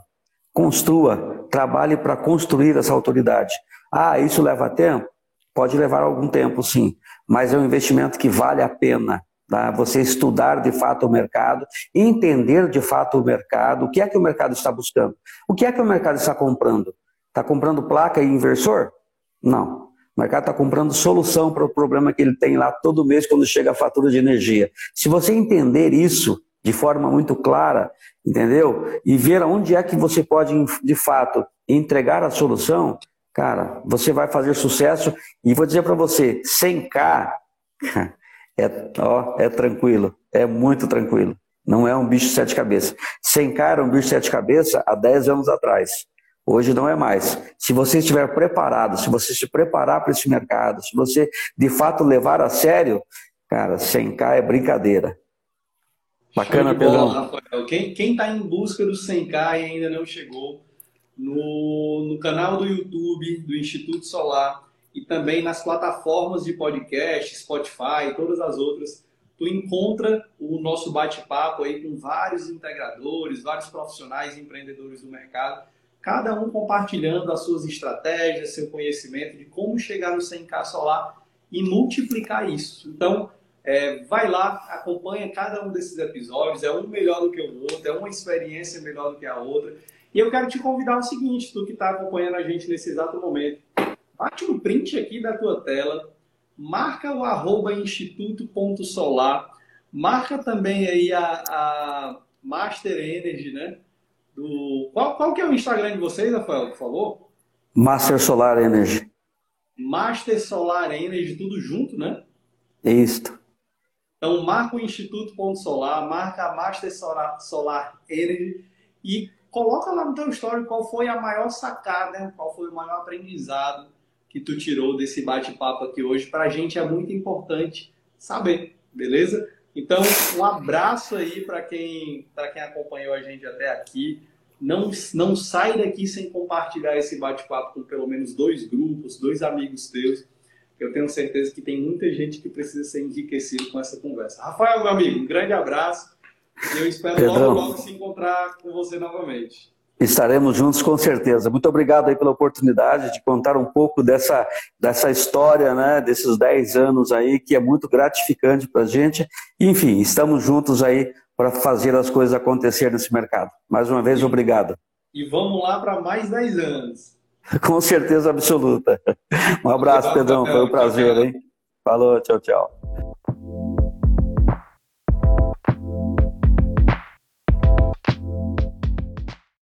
Construa, trabalhe para construir essa autoridade. Ah, isso leva tempo? Pode levar algum tempo, sim, mas é um investimento que vale a pena. Tá? Você estudar de fato o mercado, entender de fato o mercado, o que é que o mercado está buscando, o que é que o mercado está comprando. Está comprando placa e inversor? Não. O mercado está comprando solução para o problema que ele tem lá todo mês quando chega a fatura de energia. Se você entender isso de forma muito clara, entendeu? E ver onde é que você pode, de fato, entregar a solução, cara, você vai fazer sucesso. E vou dizer para você, 100K é, ó, é tranquilo, é muito tranquilo. Não é um bicho de sete cabeças. Sem cara, um bicho de sete cabeças há dez anos atrás. Hoje não é mais. Se você estiver preparado, se você se preparar para esse mercado, se você de fato levar a sério, cara, 100k é brincadeira. Bacana. Rafael. Quem está em busca do 100k e ainda não chegou, no, no canal do YouTube do Instituto Solar, e também nas plataformas de podcast, Spotify e todas as outras, tu encontra o nosso bate-papo aí com vários integradores, vários profissionais e empreendedores do mercado, cada um compartilhando as suas estratégias, seu conhecimento de como chegar no 100k solar e multiplicar isso. Então, é, vai lá, acompanha cada um desses episódios, é um melhor do que o outro, é uma experiência melhor do que a outra. E eu quero te convidar ao seguinte, tu que está acompanhando a gente nesse exato momento, Bate um print aqui da tua tela, marca o arroba instituto.solar, marca também aí a, a Master Energy, né? Do... Qual, qual que é o Instagram de vocês, Rafael, por favor? Master Solar Energy. Master Solar Energy, tudo junto, né? Isso. Então, marca o Instituto.solar, marca a Master Solar, Solar Energy e coloca lá no teu story qual foi a maior sacada, qual foi o maior aprendizado que tu tirou desse bate-papo aqui hoje. Para a gente é muito importante saber, beleza? Então, um abraço aí para quem, quem acompanhou a gente até aqui. Não, não sai daqui sem compartilhar esse bate-papo com pelo menos dois grupos, dois amigos teus. Eu tenho certeza que tem muita gente que precisa ser enriquecido com essa conversa. Rafael, meu amigo, um grande abraço. E eu espero Pedrão. logo, logo se encontrar com você novamente. Estaremos juntos com certeza. Muito obrigado aí pela oportunidade de contar um pouco dessa, dessa história, né, desses 10 anos aí, que é muito gratificante para a gente. Enfim, estamos juntos aí para fazer as coisas acontecer nesse mercado. Mais uma vez, obrigado. E vamos lá para mais 10 anos. com certeza absoluta. Um abraço, Pedrão. Foi um prazer, hein? Falou, tchau, tchau.